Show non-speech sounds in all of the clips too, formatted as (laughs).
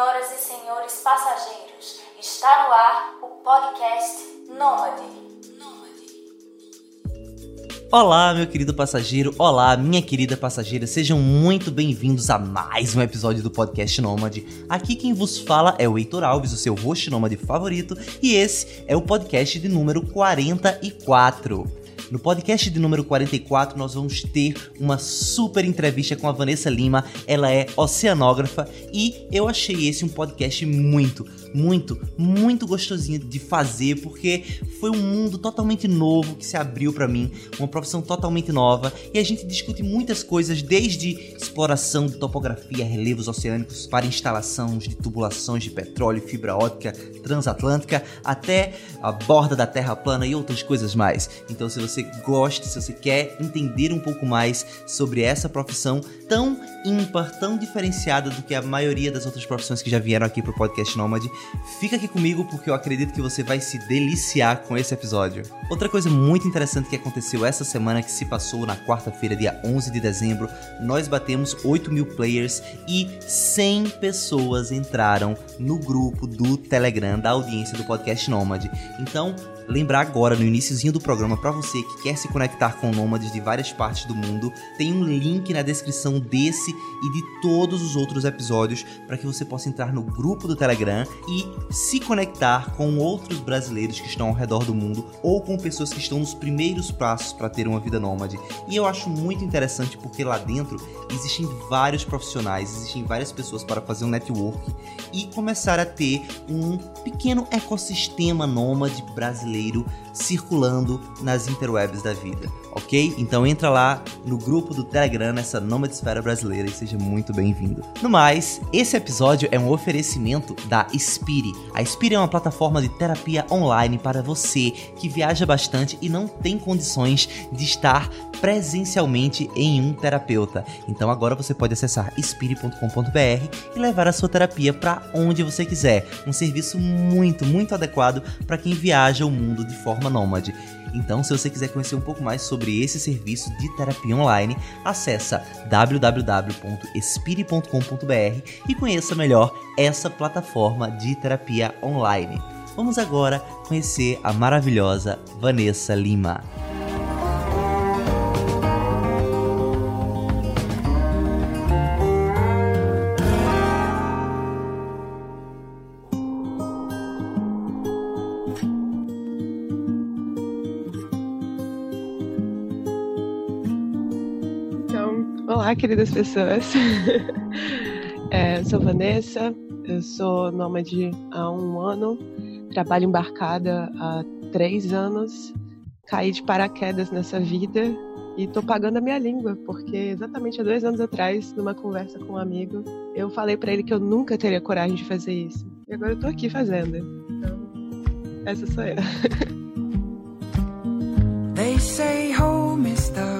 Senhoras e senhores passageiros, está no ar o podcast Nômade. Olá, meu querido passageiro, olá, minha querida passageira, sejam muito bem-vindos a mais um episódio do podcast Nômade. Aqui quem vos fala é o Heitor Alves, o seu host nômade favorito, e esse é o podcast de número 44. No podcast de número 44, nós vamos ter uma super entrevista com a Vanessa Lima. Ela é oceanógrafa e eu achei esse um podcast muito, muito, muito gostosinho de fazer porque foi um mundo totalmente novo que se abriu para mim, uma profissão totalmente nova e a gente discute muitas coisas desde exploração de topografia, relevos oceânicos para instalação de tubulações de petróleo, fibra óptica transatlântica até a borda da Terra plana e outras coisas mais. Então se você gosta, se você quer entender um pouco mais sobre essa profissão tão ímpar, tão diferenciada do que a maioria das outras profissões que já vieram aqui pro podcast Nômade, fica aqui comigo porque eu acredito que você vai se deliciar com esse episódio. Outra coisa muito interessante que aconteceu essa semana que se passou na quarta-feira, dia 11 de dezembro, nós batemos 8 mil players e 100 pessoas entraram no grupo do Telegram da audiência do podcast Nômade. Então, lembrar agora no iníciozinho do programa para você que quer se conectar com nômades de várias partes do mundo, tem um link na descrição desse e de todos os outros episódios para que você possa entrar no grupo do Telegram e se conectar com outros brasileiros que estão ao redor do mundo ou com pessoas que estão nos primeiros passos para ter uma vida nômade. E eu acho muito interessante porque lá dentro existem vários profissionais, existem várias pessoas para fazer um network e começar a ter um pequeno ecossistema nômade brasileiro brasileiro circulando nas interwebs da vida, ok? Então entra lá no grupo do Telegram, nessa Nomadesfera brasileira e seja muito bem-vindo. No mais, esse episódio é um oferecimento da Spiri. A Spiri é uma plataforma de terapia online para você que viaja bastante e não tem condições de estar presencialmente em um terapeuta. Então agora você pode acessar spiri.com.br e levar a sua terapia para onde você quiser. Um serviço muito, muito adequado para quem viaja o mundo de forma nômade. Então, se você quiser conhecer um pouco mais sobre esse serviço de terapia online, acessa www.espire.com.br e conheça melhor essa plataforma de terapia online. Vamos agora conhecer a maravilhosa Vanessa Lima. Queridas pessoas. (laughs) é, sou Vanessa, eu sou nômade há um ano, trabalho embarcada há três anos, caí de paraquedas nessa vida e tô pagando a minha língua, porque exatamente há dois anos atrás, numa conversa com um amigo, eu falei para ele que eu nunca teria coragem de fazer isso. E agora eu tô aqui fazendo. Então, essa sou eu. (laughs) They say home is the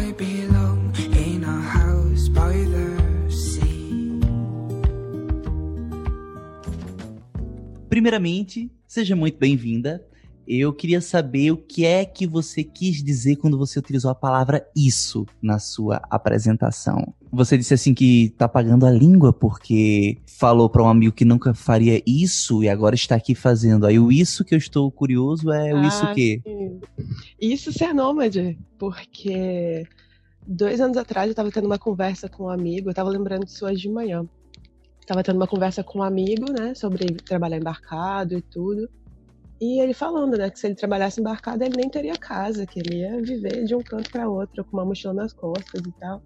Primeiramente, seja muito bem-vinda. Eu queria saber o que é que você quis dizer quando você utilizou a palavra isso na sua apresentação. Você disse assim que tá pagando a língua porque falou para um amigo que nunca faria isso e agora está aqui fazendo. Aí o isso que eu estou curioso é o ah, isso que? Isso ser nômade, porque dois anos atrás eu estava tendo uma conversa com um amigo, eu estava lembrando disso hoje de manhã. Estava tendo uma conversa com um amigo, né, sobre trabalhar embarcado e tudo. E ele falando, né, que se ele trabalhasse embarcado, ele nem teria casa, que ele ia viver de um canto para outro, com uma mochila nas costas e tal.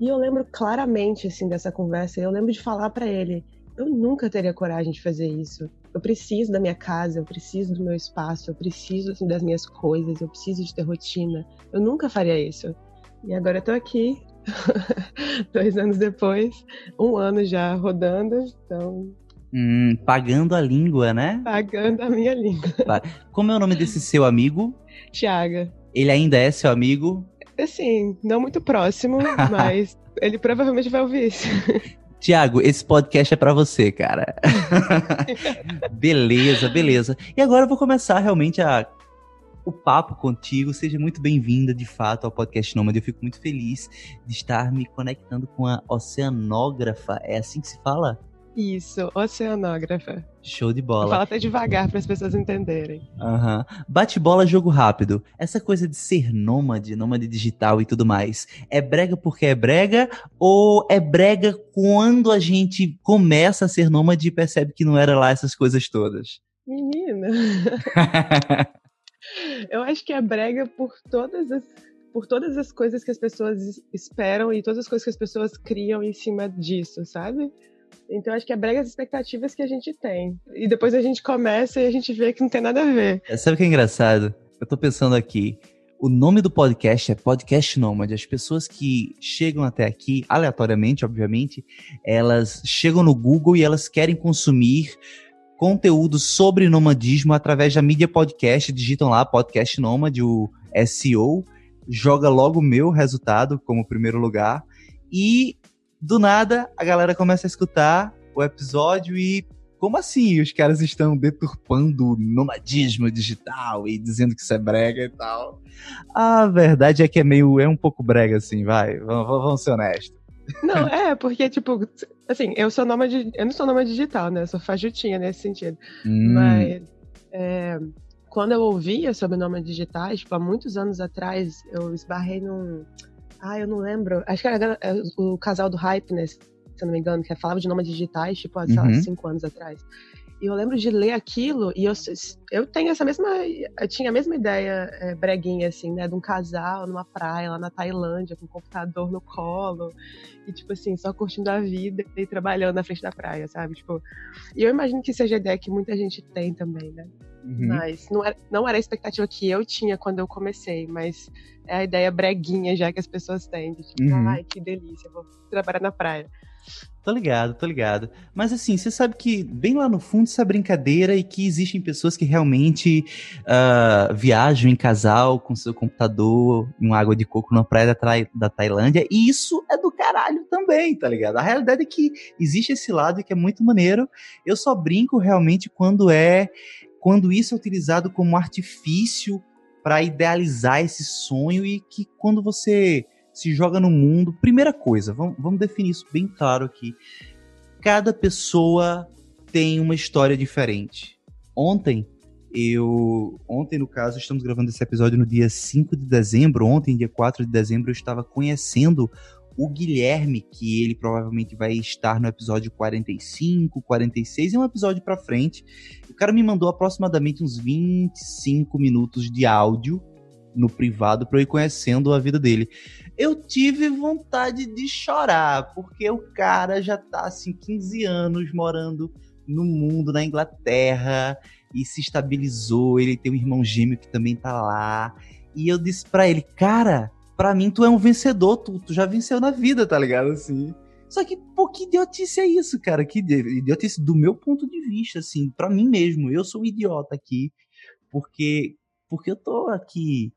E eu lembro claramente, assim, dessa conversa. Eu lembro de falar para ele: eu nunca teria coragem de fazer isso. eu preciso da minha casa, eu preciso do meu espaço, eu preciso assim, das minhas coisas, eu preciso de ter rotina. Eu nunca faria isso. E agora eu tô aqui, (laughs) dois anos depois, um ano já rodando, então. Hum, pagando a língua, né? Pagando a minha língua. (laughs) Como é o nome desse seu amigo? Tiaga. Ele ainda é seu amigo? Assim, não muito próximo, (laughs) mas ele provavelmente vai ouvir isso. Tiago, esse podcast é para você, cara. beleza, beleza. E agora eu vou começar realmente a o papo contigo. Seja muito bem-vinda, de fato, ao podcast Nômade. Eu fico muito feliz de estar me conectando com a oceanógrafa. É assim que se fala? Isso, oceanógrafa. Show de bola. Fala até devagar para as pessoas entenderem. Uhum. Bate-bola, jogo rápido. Essa coisa de ser nômade, nômade digital e tudo mais, é brega porque é brega ou é brega quando a gente começa a ser nômade e percebe que não era lá essas coisas todas? Menina. (laughs) Eu acho que é brega por todas as por todas as coisas que as pessoas esperam e todas as coisas que as pessoas criam em cima disso, sabe? Então acho que é brega as expectativas que a gente tem. E depois a gente começa e a gente vê que não tem nada a ver. É, sabe o que é engraçado? Eu tô pensando aqui. O nome do podcast é Podcast Nômade. As pessoas que chegam até aqui, aleatoriamente, obviamente, elas chegam no Google e elas querem consumir conteúdo sobre nomadismo através da mídia podcast. Digitam lá Podcast Nômade, o SEO, joga logo o meu resultado como primeiro lugar. E do nada, a galera começa a escutar o episódio e como assim os caras estão deturpando o nomadismo digital e dizendo que isso é brega e tal? A verdade é que é meio, é um pouco brega assim, vai, vamos, vamos ser honestos. Não, é, porque, tipo, assim, eu sou nômade, eu não sou nômade digital, né, eu sou fajutinha nesse sentido, hum. mas é, quando eu ouvia sobre nômade digitais, tipo, há muitos anos atrás, eu esbarrei num ah, eu não lembro. Acho que era é, o casal do Hype, né? Se eu não me engano, que falava de nomes digitais, tipo, há uhum. cinco anos atrás. E eu lembro de ler aquilo e eu, eu tenho essa mesma. Eu tinha a mesma ideia é, breguinha, assim, né? De um casal numa praia lá na Tailândia, com um computador no colo. E, tipo assim, só curtindo a vida e trabalhando na frente da praia, sabe? Tipo. E eu imagino que seja a ideia que muita gente tem também, né? Uhum. Mas não era, não era a expectativa que eu tinha quando eu comecei, mas é a ideia breguinha já que as pessoas têm. De, tipo, uhum. ai, que delícia, vou trabalhar na praia. Tô ligado, tô ligado. Mas assim, você sabe que bem lá no fundo é brincadeira e que existem pessoas que realmente uh, viajam em casal com seu computador em água de coco na praia da, da Tailândia e isso é do caralho também, tá ligado? A realidade é que existe esse lado que é muito maneiro. Eu só brinco realmente quando é quando isso é utilizado como artifício para idealizar esse sonho e que quando você se joga no mundo. Primeira coisa, vamos, vamos definir isso bem claro aqui. Cada pessoa tem uma história diferente. Ontem, eu. Ontem, no caso, estamos gravando esse episódio no dia 5 de dezembro. Ontem, dia 4 de dezembro, eu estava conhecendo o Guilherme, que ele provavelmente vai estar no episódio 45, 46, e um episódio para frente. O cara me mandou aproximadamente uns 25 minutos de áudio no privado para eu ir conhecendo a vida dele eu tive vontade de chorar, porque o cara já tá assim 15 anos morando no mundo, na Inglaterra, e se estabilizou, ele tem um irmão gêmeo que também tá lá. E eu disse para ele, cara, para mim tu é um vencedor, tu, tu já venceu na vida, tá ligado assim? Só que, pô, que idiotice é isso, cara? Que idiotice do meu ponto de vista, assim, para mim mesmo. Eu sou um idiota aqui, porque porque eu tô aqui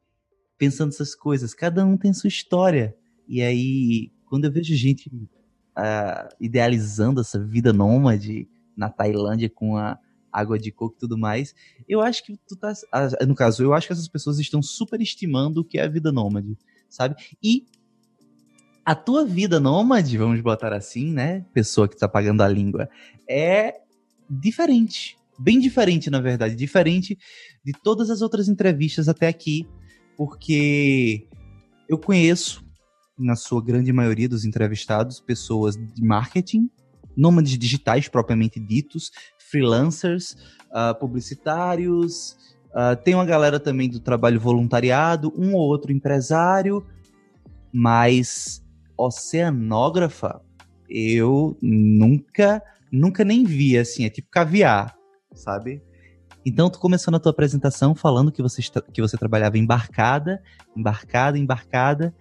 pensando essas coisas. Cada um tem sua história. E aí, quando eu vejo gente uh, idealizando essa vida nômade na Tailândia com a água de coco e tudo mais, eu acho que tu tá. Uh, no caso, eu acho que essas pessoas estão superestimando o que é a vida nômade, sabe? E a tua vida nômade, vamos botar assim, né? Pessoa que tá pagando a língua, é diferente. Bem diferente, na verdade. Diferente de todas as outras entrevistas até aqui porque eu conheço, na sua grande maioria dos entrevistados, pessoas de marketing, nômades digitais propriamente ditos, freelancers, uh, publicitários, uh, tem uma galera também do trabalho voluntariado, um ou outro empresário, mas oceanógrafa eu nunca, nunca nem vi, assim, é tipo caviar, sabe? Então, tu começou na tua apresentação falando que você, que você trabalhava embarcada, embarcada, embarcada.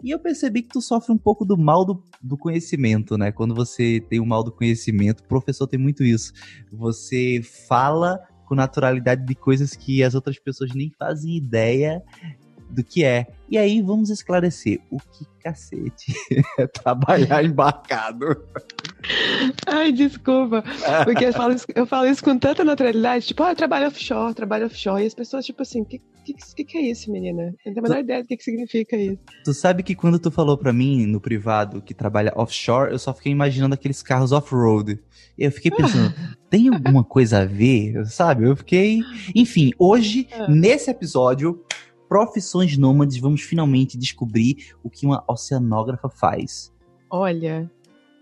E eu percebi que tu sofre um pouco do mal do, do conhecimento, né? Quando você tem o mal do conhecimento, o professor tem muito isso. Você fala com naturalidade de coisas que as outras pessoas nem fazem ideia do que é. E aí vamos esclarecer o que cacete (laughs) é trabalhar embarcado. Ai, desculpa. Porque eu falo, isso, eu falo isso com tanta naturalidade. Tipo, ah, eu trabalho offshore, trabalho offshore. E as pessoas, tipo assim, o que, que, que, é isso, menina? Eu não tenho a menor ideia do que, que significa isso. Tu sabe que quando tu falou pra mim no privado que trabalha offshore, eu só fiquei imaginando aqueles carros off-road. E eu fiquei pensando, (laughs) tem alguma coisa a ver? Sabe? Eu fiquei. Enfim, hoje, ah. nesse episódio, profissões nômades, vamos finalmente descobrir o que uma oceanógrafa faz. Olha,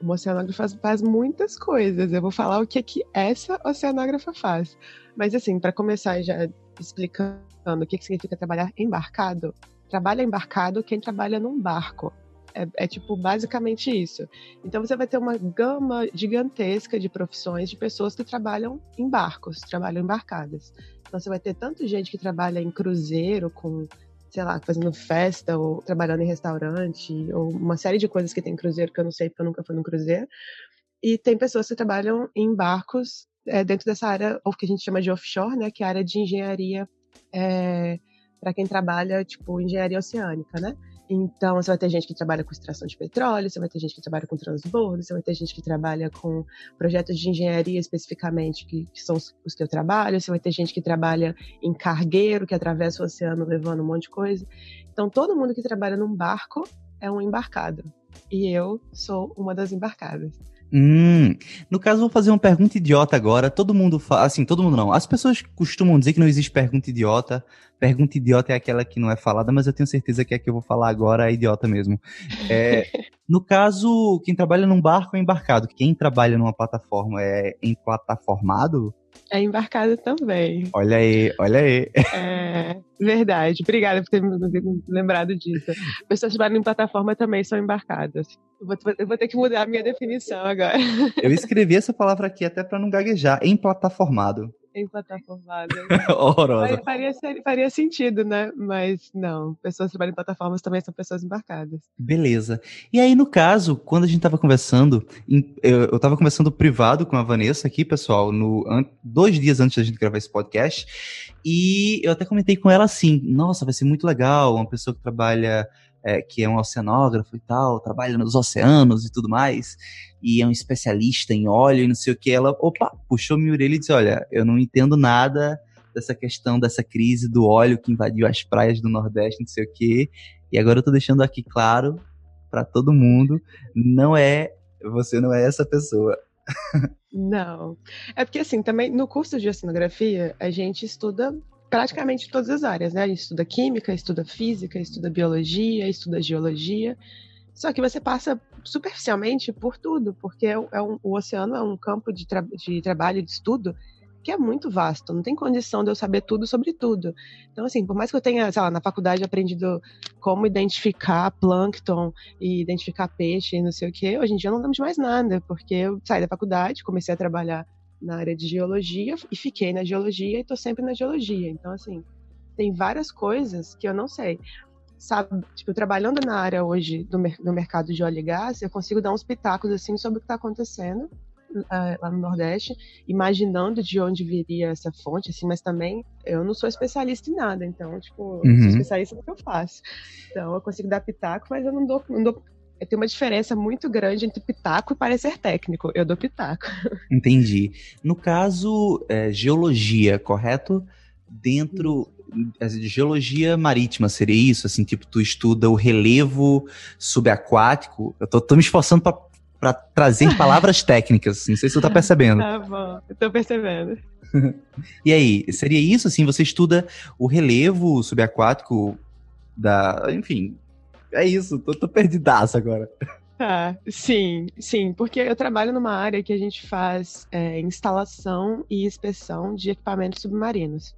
uma oceanógrafa faz, muitas coisas. Eu vou falar o que é que essa oceanógrafa faz. Mas assim, para começar já explicando o que, que significa trabalhar embarcado, trabalha embarcado quem trabalha num barco. É, é, tipo basicamente isso. Então você vai ter uma gama gigantesca de profissões de pessoas que trabalham em barcos, trabalham embarcadas. Então você vai ter tanto gente que trabalha em cruzeiro, com, sei lá, fazendo festa, ou trabalhando em restaurante, ou uma série de coisas que tem em cruzeiro que eu não sei porque eu nunca fui no cruzeiro. E tem pessoas que trabalham em barcos é, dentro dessa área, ou que a gente chama de offshore, né, que é a área de engenharia é, para quem trabalha, tipo, engenharia oceânica, né? Então, você vai ter gente que trabalha com extração de petróleo, você vai ter gente que trabalha com transbordo, você vai ter gente que trabalha com projetos de engenharia especificamente, que, que são os, os, que eu trabalho, você vai ter gente que trabalha em cargueiro, que atravessa o oceano levando um monte de coisa. Então, todo mundo que trabalha num barco é um embarcado. E eu sou uma das embarcadas. Hum, no caso, vou fazer uma pergunta idiota agora. Todo mundo fala, assim, todo mundo não. As pessoas costumam dizer que não existe pergunta idiota. Pergunta idiota é aquela que não é falada, mas eu tenho certeza que a que eu vou falar agora é idiota mesmo. É, (laughs) no caso, quem trabalha num barco é embarcado. Quem trabalha numa plataforma é emplataformado? É embarcado também. Olha aí, olha aí. É verdade. Obrigada por ter me lembrado disso. Pessoas que trabalham em plataforma também são embarcadas. Eu vou, eu vou ter que mudar a minha definição agora. Eu escrevi essa palavra aqui até para não gaguejar. Emplataformado em plataformada. (laughs) Horrorosa. Faria, faria sentido, né? Mas não, pessoas que trabalham em plataformas também são pessoas embarcadas. Beleza. E aí, no caso, quando a gente tava conversando, eu, eu tava conversando privado com a Vanessa aqui, pessoal, no, dois dias antes da gente gravar esse podcast, e eu até comentei com ela assim, nossa, vai ser muito legal, uma pessoa que trabalha é, que é um oceanógrafo e tal, trabalha nos oceanos e tudo mais, e é um especialista em óleo e não sei o que, ela, opa, puxou minha orelha e disse, olha, eu não entendo nada dessa questão, dessa crise do óleo que invadiu as praias do Nordeste, não sei o que, e agora eu tô deixando aqui claro para todo mundo, não é, você não é essa pessoa. (laughs) Não. É porque, assim, também no curso de oceanografia, a gente estuda praticamente todas as áreas, né? Estuda química, estuda física, estuda biologia, estuda geologia. Só que você passa superficialmente por tudo, porque é um, o oceano é um campo de, tra de trabalho, de estudo, que é muito vasto. Não tem condição de eu saber tudo sobre tudo. Então, assim, por mais que eu tenha, sei lá, na faculdade aprendido como identificar plâncton e identificar peixe e não sei o quê, hoje em dia eu não lembro de mais nada, porque eu saí da faculdade, comecei a trabalhar na área de geologia e fiquei na geologia e estou sempre na geologia. Então, assim, tem várias coisas que eu não sei. Sabe, tipo, trabalhando na área hoje do, do mercado de óleo e gás, eu consigo dar uns pitacos, assim, sobre o que está acontecendo uh, lá no Nordeste, imaginando de onde viria essa fonte, assim, mas também eu não sou especialista em nada, então, tipo, uhum. sou especialista no que eu faço. Então, eu consigo dar pitaco, mas eu não dou, não dou tem uma diferença muito grande entre pitaco e parecer técnico. Eu dou pitaco. Entendi. No caso, é, geologia, correto? Dentro de geologia marítima, seria isso? Assim, tipo, tu estuda o relevo subaquático. Eu tô, tô me esforçando para trazer (laughs) palavras técnicas. Não sei se tu tá percebendo. Tá bom, eu tô percebendo. (laughs) e aí, seria isso? Assim, você estuda o relevo subaquático da, enfim, é isso, tô, tô perdidaço agora. Ah, sim, sim, porque eu trabalho numa área que a gente faz é, instalação e inspeção de equipamentos submarinos.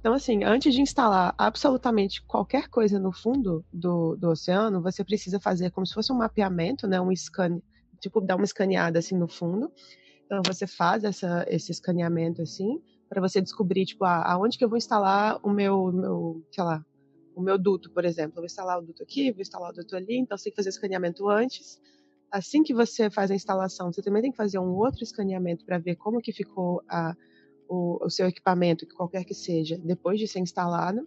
Então, assim, antes de instalar absolutamente qualquer coisa no fundo do, do oceano, você precisa fazer como se fosse um mapeamento, né, um scan, tipo, dar uma escaneada assim no fundo, Então você faz essa, esse escaneamento assim para você descobrir tipo aonde que eu vou instalar o meu, meu, sei lá, o meu duto, por exemplo. Vou instalar o duto aqui, vou instalar o duto ali, então você tem que fazer escaneamento antes. Assim que você faz a instalação, você também tem que fazer um outro escaneamento para ver como que ficou a, o, o seu equipamento, qualquer que seja, depois de ser instalado.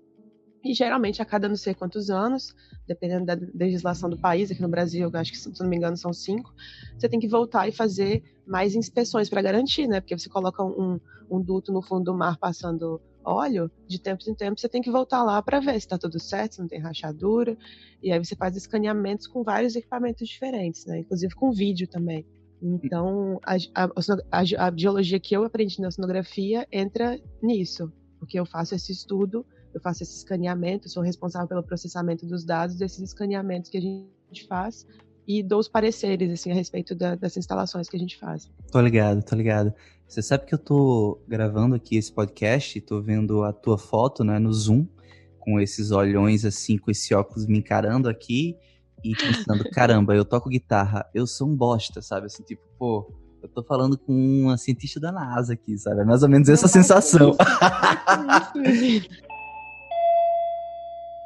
E geralmente a cada não sei quantos anos, dependendo da legislação do país, aqui no Brasil, acho que se não me engano são cinco, você tem que voltar e fazer mais inspeções para garantir, né? Porque você coloca um, um duto no fundo do mar passando óleo, de tempos em tempos você tem que voltar lá para ver se está tudo certo, se não tem rachadura. E aí você faz escaneamentos com vários equipamentos diferentes, né? Inclusive com vídeo também. Então, a, a, a, biologia que eu aprendi na oceanografia entra nisso, porque eu faço esse estudo eu faço esse escaneamento, sou responsável pelo processamento dos dados desses escaneamentos que a gente faz e dou os pareceres assim a respeito da, das instalações que a gente faz. Tô ligado, tô ligado. Você sabe que eu tô gravando aqui esse podcast, tô vendo a tua foto, né, no Zoom, com esses olhões assim, com esse óculos me encarando aqui e pensando, (laughs) caramba, eu toco guitarra, eu sou um bosta, sabe? Assim, tipo, pô, eu tô falando com uma cientista da NASA aqui, sabe? É mais ou menos essa sensação.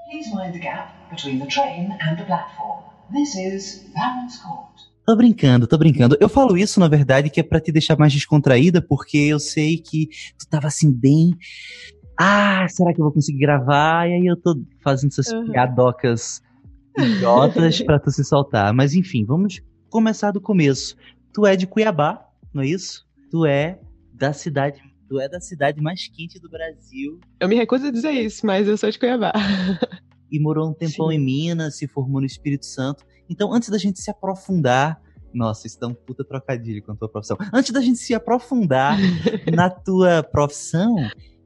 Please mind the gap between the train and the platform. This is Barons Court. Tô brincando, tô brincando. Eu falo isso, na verdade, que é para te deixar mais descontraída, porque eu sei que tu tava assim, bem. Ah, será que eu vou conseguir gravar? E aí eu tô fazendo essas uhum. piadocas idiotas (laughs) pra tu se soltar. Mas enfim, vamos começar do começo. Tu é de Cuiabá, não é isso? Tu é da cidade Tu é da cidade mais quente do Brasil. Eu me recuso a dizer isso, mas eu sou de Cuiabá. (laughs) e morou um tempão Sim. em Minas, se formou no Espírito Santo. Então, antes da gente se aprofundar nossa, isso dá um puta trocadilho com a tua profissão. Antes da gente se aprofundar (laughs) na tua profissão,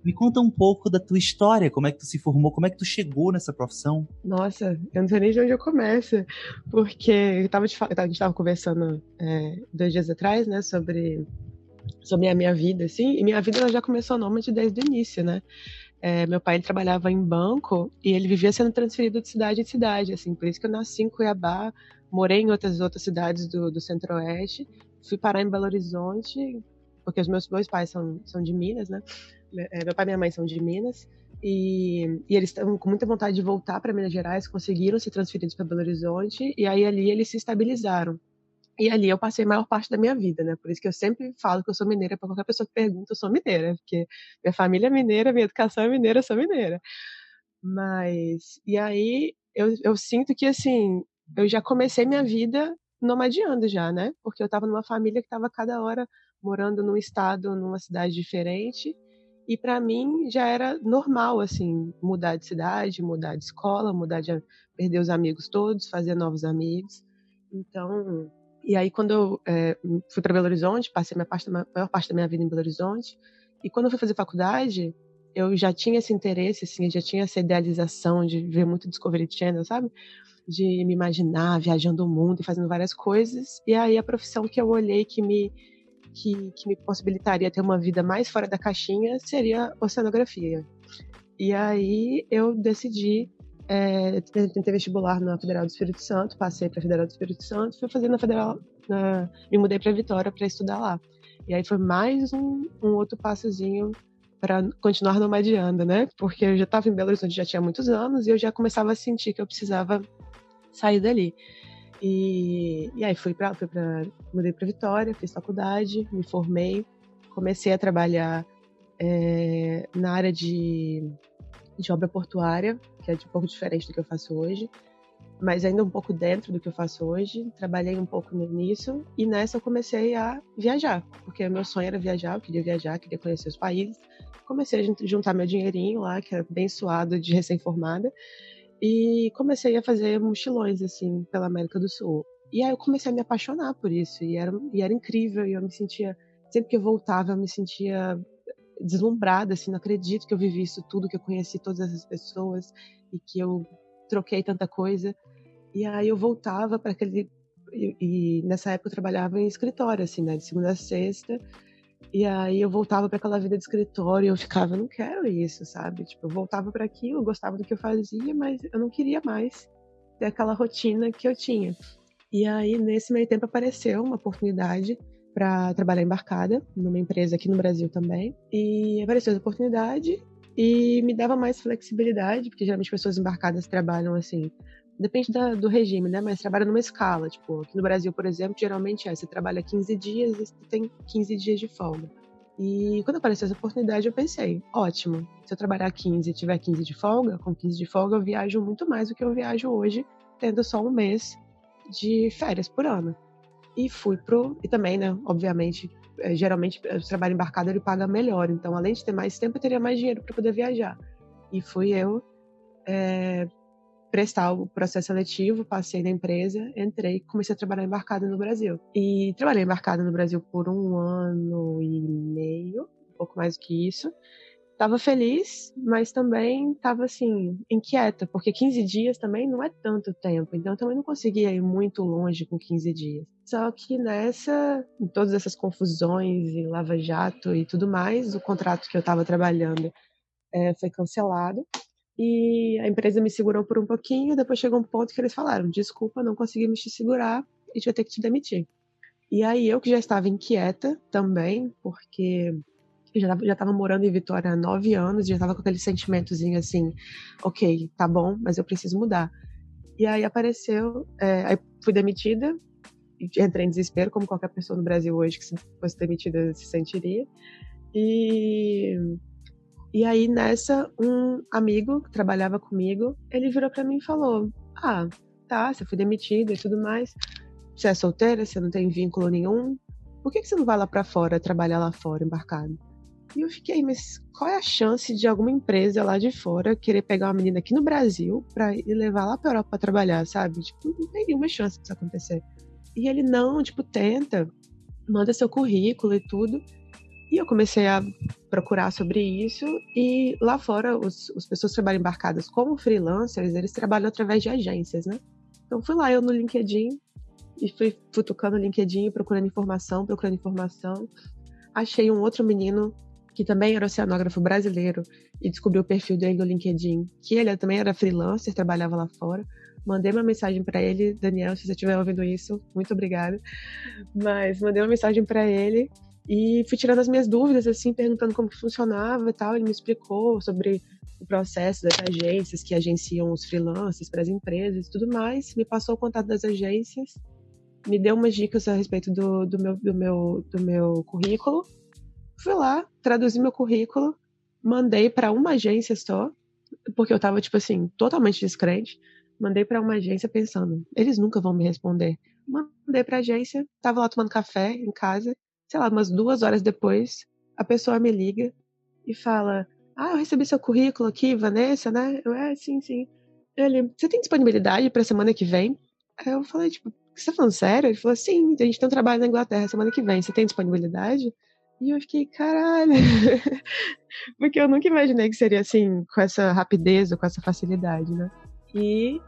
me conta um pouco da tua história, como é que tu se formou, como é que tu chegou nessa profissão? Nossa, eu não sei nem de onde eu começo, porque eu tava te, a gente estava conversando é, dois dias atrás, né, sobre sobre a minha vida, assim, e minha vida ela já começou nômade desde o início, né? É, meu pai ele trabalhava em banco e ele vivia sendo transferido de cidade em cidade, assim, por isso que eu nasci em Cuiabá, morei em outras outras cidades do, do Centro-Oeste, fui parar em Belo Horizonte, porque os meus dois pais são, são de Minas, né? É, meu pai e minha mãe são de Minas, e, e eles estavam com muita vontade de voltar para Minas Gerais, conseguiram ser transferidos para Belo Horizonte, e aí ali eles se estabilizaram. E ali eu passei a maior parte da minha vida, né? Por isso que eu sempre falo que eu sou mineira, para qualquer pessoa que pergunta, eu sou mineira, porque minha família é mineira, minha educação é mineira, eu sou mineira. Mas, e aí eu, eu sinto que, assim, eu já comecei minha vida nomadiando já, né? Porque eu estava numa família que estava cada hora morando num estado, numa cidade diferente. E para mim já era normal, assim, mudar de cidade, mudar de escola, mudar de perder os amigos todos, fazer novos amigos. Então, e aí, quando eu é, fui para Belo Horizonte, passei a maior parte da minha vida em Belo Horizonte. E quando eu fui fazer faculdade, eu já tinha esse interesse, assim, já tinha essa idealização de ver muito Discovery Channel, sabe? De me imaginar viajando o mundo e fazendo várias coisas. E aí, a profissão que eu olhei que me, que, que me possibilitaria ter uma vida mais fora da caixinha seria oceanografia. E aí, eu decidi é, tentei vestibular na Federal do Espírito Santo, passei para a Federal do Espírito Santo, fui fazer na Federal, na, me mudei para Vitória para estudar lá. E aí foi mais um, um outro passozinho para continuar nomadiando, né? Porque eu já estava em Belo Horizonte já tinha muitos anos e eu já começava a sentir que eu precisava sair dali. E, e aí fui para fui para mudei para Vitória, fiz faculdade, me formei, comecei a trabalhar é, na área de de obra portuária, que é de um pouco diferente do que eu faço hoje, mas ainda um pouco dentro do que eu faço hoje. Trabalhei um pouco nisso e nessa eu comecei a viajar, porque meu sonho era viajar, eu queria viajar, queria conhecer os países. Comecei a juntar meu dinheirinho lá, que era bem suado de recém-formada, e comecei a fazer mochilões assim pela América do Sul. E aí eu comecei a me apaixonar por isso e era, e era incrível e eu me sentia sempre que eu voltava eu me sentia deslumbrada, assim, não acredito que eu vivi isso tudo, que eu conheci todas essas pessoas e que eu troquei tanta coisa. E aí eu voltava para aquele e, nessa época eu trabalhava em escritório, assim, né, de segunda a sexta. E aí eu voltava para aquela vida de escritório e eu ficava, não quero isso, sabe? Tipo, eu voltava para aquilo, eu gostava do que eu fazia, mas eu não queria mais ter aquela rotina que eu tinha. E aí nesse meio tempo apareceu uma oportunidade para trabalhar embarcada numa empresa aqui no Brasil também. E apareceu essa oportunidade e me dava mais flexibilidade, porque geralmente pessoas embarcadas trabalham assim. Depende da, do regime, né? Mas trabalha numa escala. Tipo, aqui no Brasil, por exemplo, geralmente é: você trabalha 15 dias e você tem 15 dias de folga. E quando apareceu essa oportunidade, eu pensei: ótimo, se eu trabalhar 15 e tiver 15 de folga, com 15 de folga eu viajo muito mais do que eu viajo hoje, tendo só um mês de férias por ano. E fui pro. E também, né? Obviamente, é, geralmente o trabalho embarcado ele paga melhor. Então, além de ter mais tempo, eu teria mais dinheiro para poder viajar. E fui eu é, prestar o processo seletivo, passei na empresa, entrei, comecei a trabalhar embarcado no Brasil. E trabalhei embarcado no Brasil por um ano e meio, um pouco mais do que isso. Tava feliz, mas também tava assim, inquieta, porque 15 dias também não é tanto tempo, então eu também não conseguia ir muito longe com 15 dias. Só que nessa, em todas essas confusões e lava-jato e tudo mais, o contrato que eu estava trabalhando é, foi cancelado e a empresa me segurou por um pouquinho. Depois chegou um ponto que eles falaram: desculpa, não conseguimos te segurar, a gente vai ter que te demitir. E aí eu que já estava inquieta também, porque já já estava morando em Vitória há nove anos, já estava com aquele sentimentozinho assim, ok, tá bom, mas eu preciso mudar. E aí apareceu, é, aí fui demitida, entrei em desespero, como qualquer pessoa no Brasil hoje que se fosse demitida se sentiria. E, e aí nessa, um amigo que trabalhava comigo, ele virou para mim e falou: Ah, tá, você foi demitida e tudo mais. Você é solteira, você não tem vínculo nenhum. Por que, que você não vai lá para fora, trabalhar lá fora, embarcado? E eu fiquei, mas qual é a chance de alguma empresa lá de fora querer pegar uma menina aqui no Brasil para ir levar lá para Europa para trabalhar, sabe? Tipo, não tem nenhuma chance disso acontecer. E ele não, tipo, tenta, manda seu currículo e tudo. E eu comecei a procurar sobre isso e lá fora os, as pessoas que trabalham embarcadas como freelancers, eles trabalham através de agências, né? Então fui lá eu no LinkedIn e fui futucando o LinkedIn, procurando informação, procurando informação. Achei um outro menino que também era oceanógrafo brasileiro e descobri o perfil dele no LinkedIn, que ele também era freelancer, trabalhava lá fora. Mandei uma mensagem para ele, Daniel, se você estiver ouvindo isso, muito obrigada. Mas mandei uma mensagem para ele e fui tirando as minhas dúvidas, assim, perguntando como que funcionava e tal. Ele me explicou sobre o processo das agências que agenciam os freelancers para as empresas e tudo mais. Me passou o contato das agências, me deu umas dicas a respeito do, do, meu, do, meu, do meu currículo. Fui lá, traduzi meu currículo, mandei para uma agência só, porque eu tava, tipo assim, totalmente descrente. Mandei para uma agência pensando, eles nunca vão me responder. Mandei para a agência, tava lá tomando café em casa, sei lá, umas duas horas depois, a pessoa me liga e fala: Ah, eu recebi seu currículo aqui, Vanessa, né? Eu, é, sim, sim. Ele, você tem disponibilidade para semana que vem? Aí eu falei, tipo, você tá falando sério? Ele falou, sim, a gente tem um trabalho na Inglaterra semana que vem, você tem disponibilidade? E eu fiquei, caralho, (laughs) porque eu nunca imaginei que seria assim, com essa rapidez ou com essa facilidade, né? E,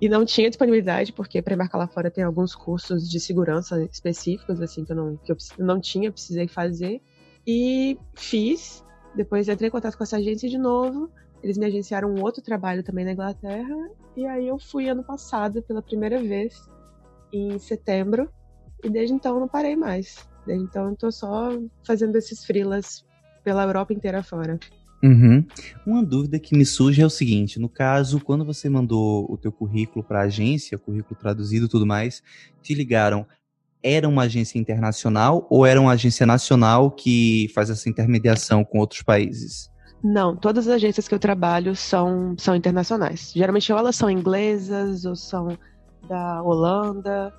e não tinha disponibilidade, porque para embarcar lá fora tem alguns cursos de segurança específicos, assim, que eu não, que eu não tinha, precisei fazer. E fiz, depois entrei em contato com essa agência de novo, eles me agenciaram um outro trabalho também na Inglaterra, e aí eu fui ano passado pela primeira vez, em setembro, e desde então não parei mais. Então eu tô só fazendo esses freelas pela Europa inteira fora. Uhum. Uma dúvida que me surge é o seguinte: no caso, quando você mandou o teu currículo para a agência, currículo traduzido e tudo mais, te ligaram. Era uma agência internacional ou era uma agência nacional que faz essa intermediação com outros países? Não, todas as agências que eu trabalho são, são internacionais. Geralmente ou elas são inglesas ou são da Holanda,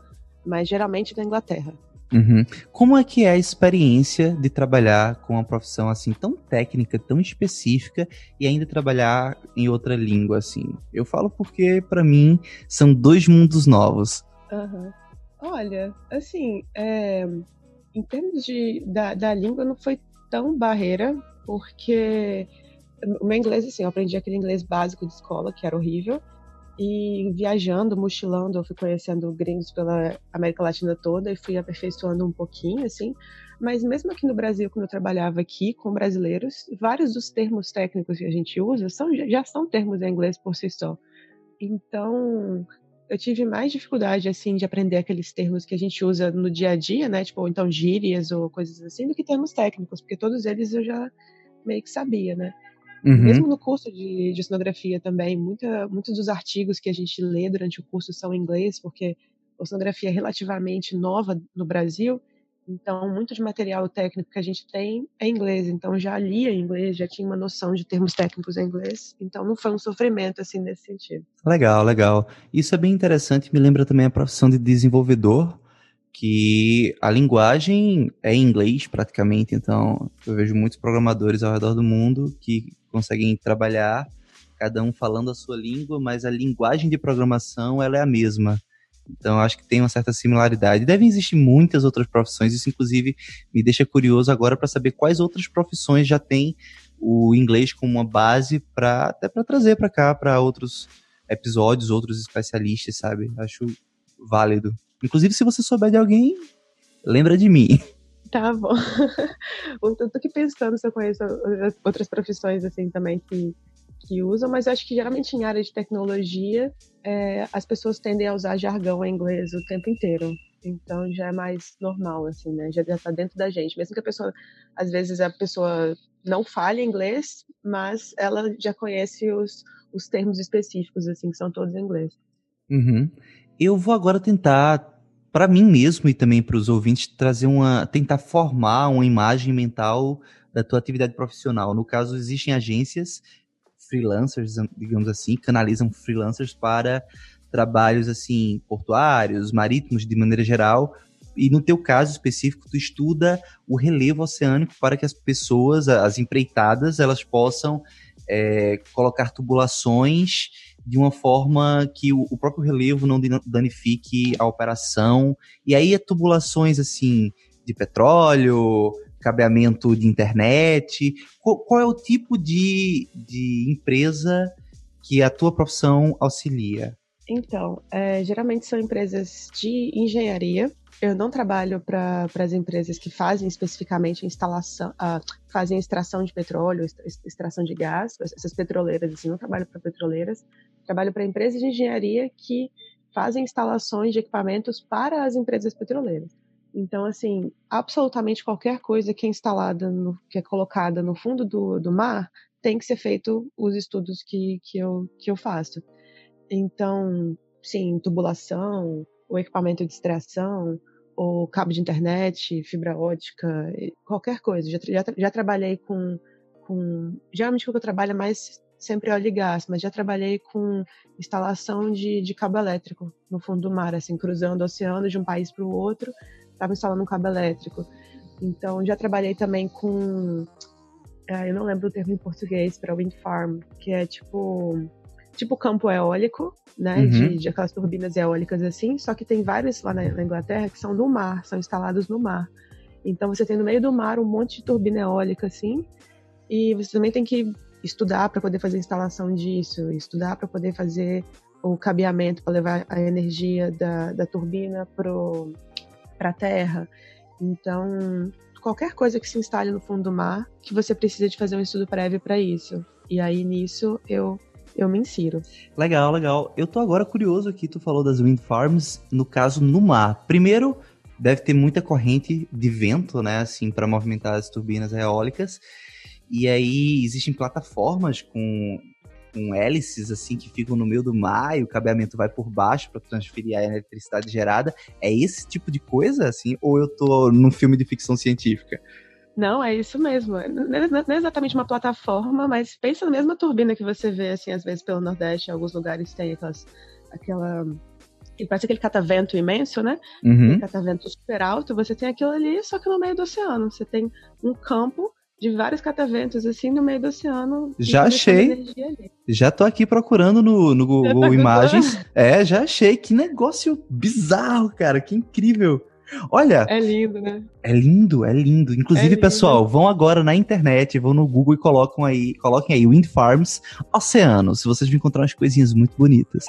mas geralmente da Inglaterra. Uhum. Como é que é a experiência de trabalhar com uma profissão assim tão técnica, tão específica e ainda trabalhar em outra língua assim? Eu falo porque para mim são dois mundos novos. Uhum. Olha, assim, é, em termos de da, da língua não foi tão barreira porque o meu inglês assim, eu aprendi aquele inglês básico de escola que era horrível e viajando, mochilando, eu fui conhecendo gringos pela América Latina toda e fui aperfeiçoando um pouquinho, assim. Mas mesmo aqui no Brasil, quando eu trabalhava aqui com brasileiros, vários dos termos técnicos que a gente usa são, já são termos em inglês por si só. Então, eu tive mais dificuldade, assim, de aprender aqueles termos que a gente usa no dia a dia, né? Tipo, ou então gírias ou coisas assim, do que termos técnicos, porque todos eles eu já meio que sabia, né? Uhum. Mesmo no curso de, de oceanografia também, muita, muitos dos artigos que a gente lê durante o curso são em inglês, porque a oceanografia é relativamente nova no Brasil, então, muito de material técnico que a gente tem é inglês. Então, já lia em inglês, já tinha uma noção de termos técnicos em inglês. Então, não foi um sofrimento, assim, nesse sentido. Legal, legal. Isso é bem interessante. Me lembra também a profissão de desenvolvedor, que a linguagem é em inglês, praticamente. Então, eu vejo muitos programadores ao redor do mundo que conseguem trabalhar, cada um falando a sua língua, mas a linguagem de programação, ela é a mesma. Então, acho que tem uma certa similaridade. Devem existir muitas outras profissões, isso, inclusive, me deixa curioso agora para saber quais outras profissões já têm o inglês como uma base para até para trazer para cá, para outros episódios, outros especialistas, sabe? Acho válido. Inclusive, se você souber de alguém, lembra de mim. (laughs) Bom. Eu tô aqui pensando se eu conheço outras profissões assim também que que usam, mas acho que geralmente em área de tecnologia é, as pessoas tendem a usar jargão em inglês o tempo inteiro. Então já é mais normal, assim, né? Já está dentro da gente. Mesmo que a pessoa, às vezes a pessoa não fale inglês, mas ela já conhece os, os termos específicos, assim, que são todos em inglês. Uhum. Eu vou agora tentar, para mim mesmo e também para os ouvintes, trazer uma, tentar formar uma imagem mental da tua atividade profissional. No caso, existem agências freelancers, digamos assim, canalizam freelancers para trabalhos assim portuários, marítimos de maneira geral. E no teu caso específico, tu estuda o relevo oceânico para que as pessoas, as empreitadas, elas possam é, colocar tubulações de uma forma que o, o, próprio relevo não danifique a operação. E aí, é tubulações assim de petróleo, cabeamento de internet? Qual, qual é o tipo de, de empresa que a tua profissão auxilia? Então, é, geralmente são empresas de engenharia. Eu não trabalho para as empresas que fazem especificamente instalação, uh, fazem extração de petróleo, extração de gás, essas petroleiras, assim, não trabalho para petroleiras. Trabalho para empresas de engenharia que fazem instalações de equipamentos para as empresas petroleiras. Então, assim, absolutamente qualquer coisa que é instalada, no, que é colocada no fundo do, do mar, tem que ser feito os estudos que, que, eu, que eu faço. Então, sim, tubulação, o equipamento de extração, ou cabo de internet, fibra ótica, qualquer coisa. Já, já, já trabalhei com, com. Geralmente o que eu trabalho é mais sempre óleo e gás, mas já trabalhei com instalação de, de cabo elétrico no fundo do mar, assim, cruzando o oceano de um país para o outro estava instalando um cabo elétrico. Então, já trabalhei também com. Ah, eu não lembro o termo em português para wind farm, que é tipo tipo campo eólico, né? Uhum. De, de, aquelas turbinas eólicas assim, só que tem vários lá na, na, Inglaterra que são no mar, são instalados no mar. Então você tem no meio do mar um monte de turbina eólica assim, e você também tem que estudar para poder fazer a instalação disso, estudar para poder fazer o cabeamento para levar a energia da, da turbina para a Terra. Então, qualquer coisa que se instale no fundo do mar, que você precisa de fazer um estudo prévio para isso. E aí nisso eu eu me insiro. Legal, legal. Eu tô agora curioso aqui, tu falou das wind farms, no caso no mar. Primeiro, deve ter muita corrente de vento, né, assim, para movimentar as turbinas eólicas. E aí existem plataformas com com hélices assim que ficam no meio do mar e o cabeamento vai por baixo para transferir a eletricidade gerada. É esse tipo de coisa assim ou eu tô num filme de ficção científica? Não, é isso mesmo. Não é exatamente uma plataforma, mas pensa na mesma turbina que você vê, assim, às vezes pelo Nordeste, em alguns lugares tem aquelas, aquela parece aquele catavento imenso, né? Uhum. catavento super alto, você tem aquilo ali, só que no meio do oceano. Você tem um campo de vários cataventos assim no meio do oceano. Já achei. Já tô aqui procurando no, no Google tá Imagens. É, já achei. Que negócio bizarro, cara. Que incrível. Olha. É lindo, né? É lindo, é lindo. Inclusive, é lindo. pessoal, vão agora na internet, vão no Google e colocam aí, coloquem aí Wind Farms Oceanos. Vocês vão encontrar umas coisinhas muito bonitas.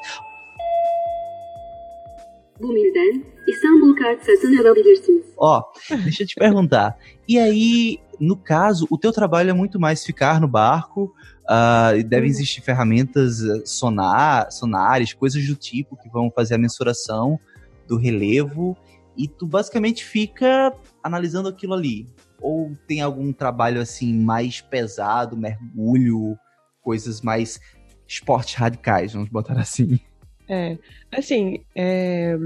İstanbul kart satın alabilirsiniz. Ó, deixa eu te perguntar. E aí, no caso, o teu trabalho é muito mais ficar no barco, uh, devem uhum. existir ferramentas eh, sonar, sonares, coisas do tipo que vão fazer a mensuração do relevo e tu basicamente fica analisando aquilo ali. Ou tem algum trabalho assim mais pesado, mergulho, coisas mais esportes radicais, vamos botar assim. É, assim, é,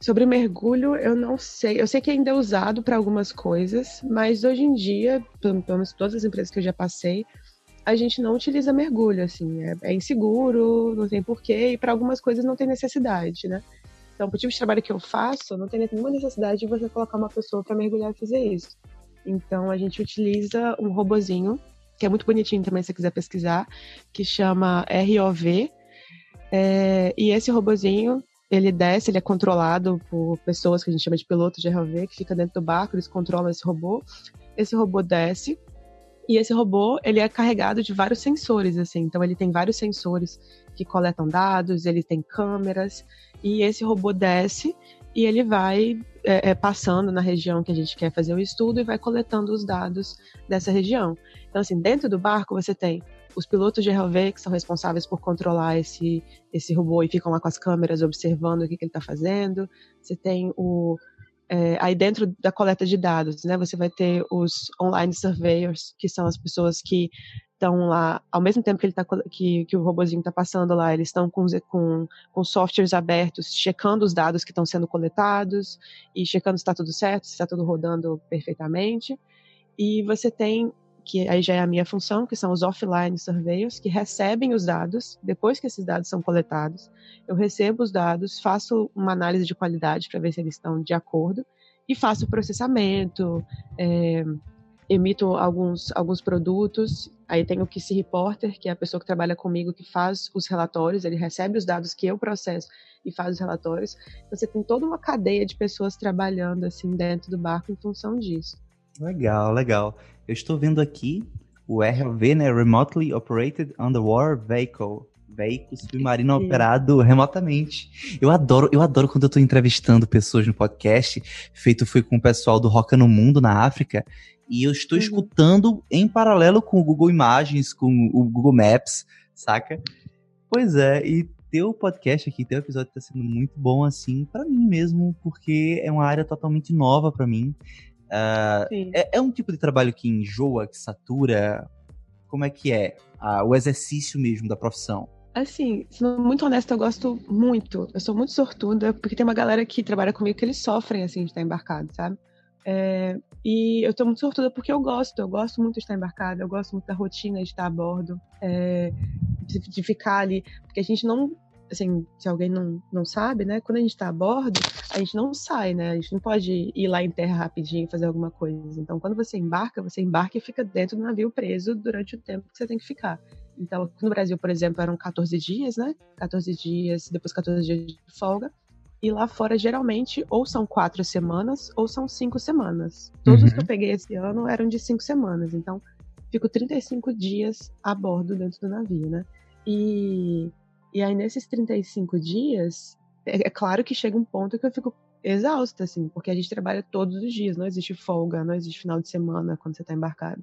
sobre mergulho eu não sei. Eu sei que ainda é usado para algumas coisas, mas hoje em dia, pelo menos todas as empresas que eu já passei, a gente não utiliza mergulho, assim, é, é inseguro, não tem porquê, e para algumas coisas não tem necessidade, né? Então, pro tipo de trabalho que eu faço, não tem nenhuma necessidade de você colocar uma pessoa para mergulhar e fazer isso. Então, a gente utiliza um robozinho, que é muito bonitinho também, se você quiser pesquisar, que chama ROV. É, e esse robozinho, ele desce, ele é controlado por pessoas que a gente chama de piloto de ROV, que fica dentro do barco, eles controlam esse robô. Esse robô desce, e esse robô, ele é carregado de vários sensores, assim. Então, ele tem vários sensores que coletam dados, ele tem câmeras, e esse robô desce e ele vai é, é, passando na região que a gente quer fazer o estudo e vai coletando os dados dessa região. Então, assim, dentro do barco você tem os pilotos de ROV que são responsáveis por controlar esse, esse robô e ficam lá com as câmeras observando o que, que ele está fazendo. Você tem o é, aí dentro da coleta de dados, né, você vai ter os online surveyors, que são as pessoas que estão lá, ao mesmo tempo que, ele tá, que, que o robozinho está passando lá, eles estão com, com, com softwares abertos, checando os dados que estão sendo coletados e checando se está tudo certo, se está tudo rodando perfeitamente. E você tem que aí já é a minha função, que são os offline surveyors, que recebem os dados, depois que esses dados são coletados, eu recebo os dados, faço uma análise de qualidade para ver se eles estão de acordo, e faço o processamento, é, emito alguns, alguns produtos, aí tem o KC Reporter, que é a pessoa que trabalha comigo, que faz os relatórios, ele recebe os dados que eu processo e faz os relatórios, então, você tem toda uma cadeia de pessoas trabalhando assim dentro do barco em função disso. Legal, legal. Eu estou vendo aqui o ROV, né? Remotely Operated Underwater Vehicle. Veículo submarino operado remotamente. Eu adoro, eu adoro quando eu estou entrevistando pessoas no podcast. Feito foi com o pessoal do Roca no Mundo, na África. E eu estou uhum. escutando em paralelo com o Google Imagens, com o Google Maps, saca? Pois é, e teu podcast aqui, teu episódio está sendo muito bom, assim, para mim mesmo, porque é uma área totalmente nova para mim. Uh, é, é, um tipo de trabalho que enjoa, que satura? Como é que é uh, o exercício mesmo da profissão? Assim, sendo muito honesta, eu gosto muito. Eu sou muito sortuda, porque tem uma galera que trabalha comigo que eles sofrem, assim, de estar embarcado, sabe? É, e eu tô muito sortuda porque eu gosto, eu gosto muito de estar embarcada, eu gosto muito da rotina de estar a bordo, é, de, de, ficar ali, porque a gente não assim, se alguém não, não sabe, né? Quando a gente está a bordo, a gente não sai, né? A gente não pode ir lá em terra rapidinho fazer alguma coisa. Então, quando você embarca, você embarca e fica dentro do navio preso durante o tempo que você tem que ficar. Então, no Brasil, por exemplo, eram 14 dias, né? 14 dias, depois 14 dias de folga. E lá fora, geralmente, ou são quatro semanas ou são cinco semanas. Todos uhum. os que eu uhum. peguei esse ano eram de cinco semanas. Então, fico 35 dias a bordo dentro do navio, né? E e aí, nesses 35 dias, é, é claro que chega um ponto que eu fico exausta, assim, porque a gente trabalha todos os dias, não existe folga, não existe final de semana quando você está embarcado.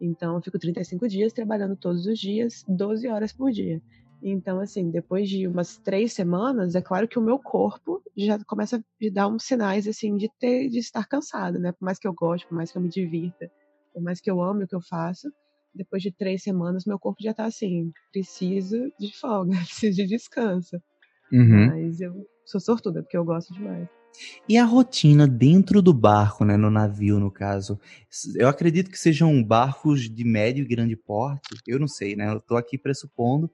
Então, eu fico 35 dias trabalhando todos os dias, 12 horas por dia. Então, assim, depois de umas três semanas, é claro que o meu corpo já começa a dar uns sinais, assim, de, ter, de estar cansado, né? Por mais que eu goste, por mais que eu me divirta, por mais que eu ame o que eu faço, depois de três semanas, meu corpo já tá assim, preciso de folga, (laughs) preciso de descanso. Uhum. Mas eu sou sortuda, porque eu gosto demais. E a rotina dentro do barco, né, no navio, no caso? Eu acredito que sejam barcos de médio e grande porte. Eu não sei, né? Eu tô aqui pressupondo.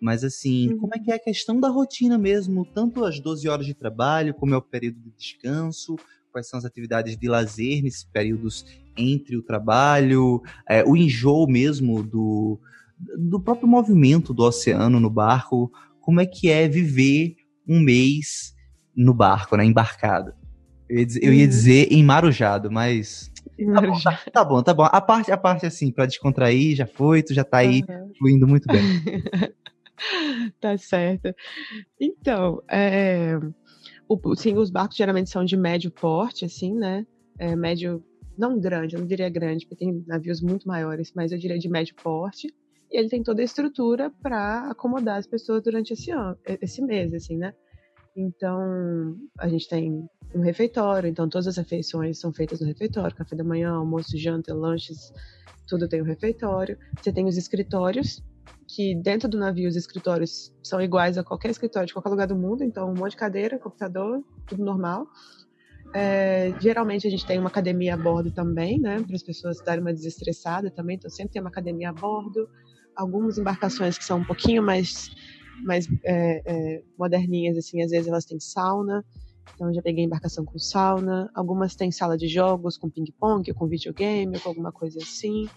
Mas assim, uhum. como é que é a questão da rotina mesmo? Tanto as 12 horas de trabalho, como é o período de descanso, quais são as atividades de lazer nesses períodos entre o trabalho, é, o enjoo mesmo do, do próprio movimento do oceano no barco, como é que é viver um mês no barco, né, embarcado. Eu ia dizer, eu ia uhum. dizer mas Tá bom, tá, tá, bom, tá bom. A parte, a parte assim, para descontrair, já foi, tu já tá aí uhum. fluindo muito bem. (laughs) (laughs) tá certo. Então, é, o, sim, os barcos geralmente são de médio porte, assim, né? É, médio não grande, eu não diria grande, porque tem navios muito maiores, mas eu diria de médio porte. E ele tem toda a estrutura para acomodar as pessoas durante esse ano, esse mês, assim, né? Então, a gente tem um refeitório, então todas as refeições são feitas no refeitório, café da manhã, almoço, janta, lanches, tudo tem um refeitório. Você tem os escritórios, que dentro do navio os escritórios são iguais a qualquer escritório de qualquer lugar do mundo, então um monte de cadeira, computador, tudo normal. É, geralmente a gente tem uma academia a bordo também, né, para as pessoas darem uma desestressada também, então sempre tem uma academia a bordo. Algumas embarcações que são um pouquinho mais mais é, é, moderninhas, assim, às vezes elas têm sauna. Então, já peguei embarcação com sauna. Algumas têm sala de jogos com ping-pong, com videogame, com alguma coisa assim.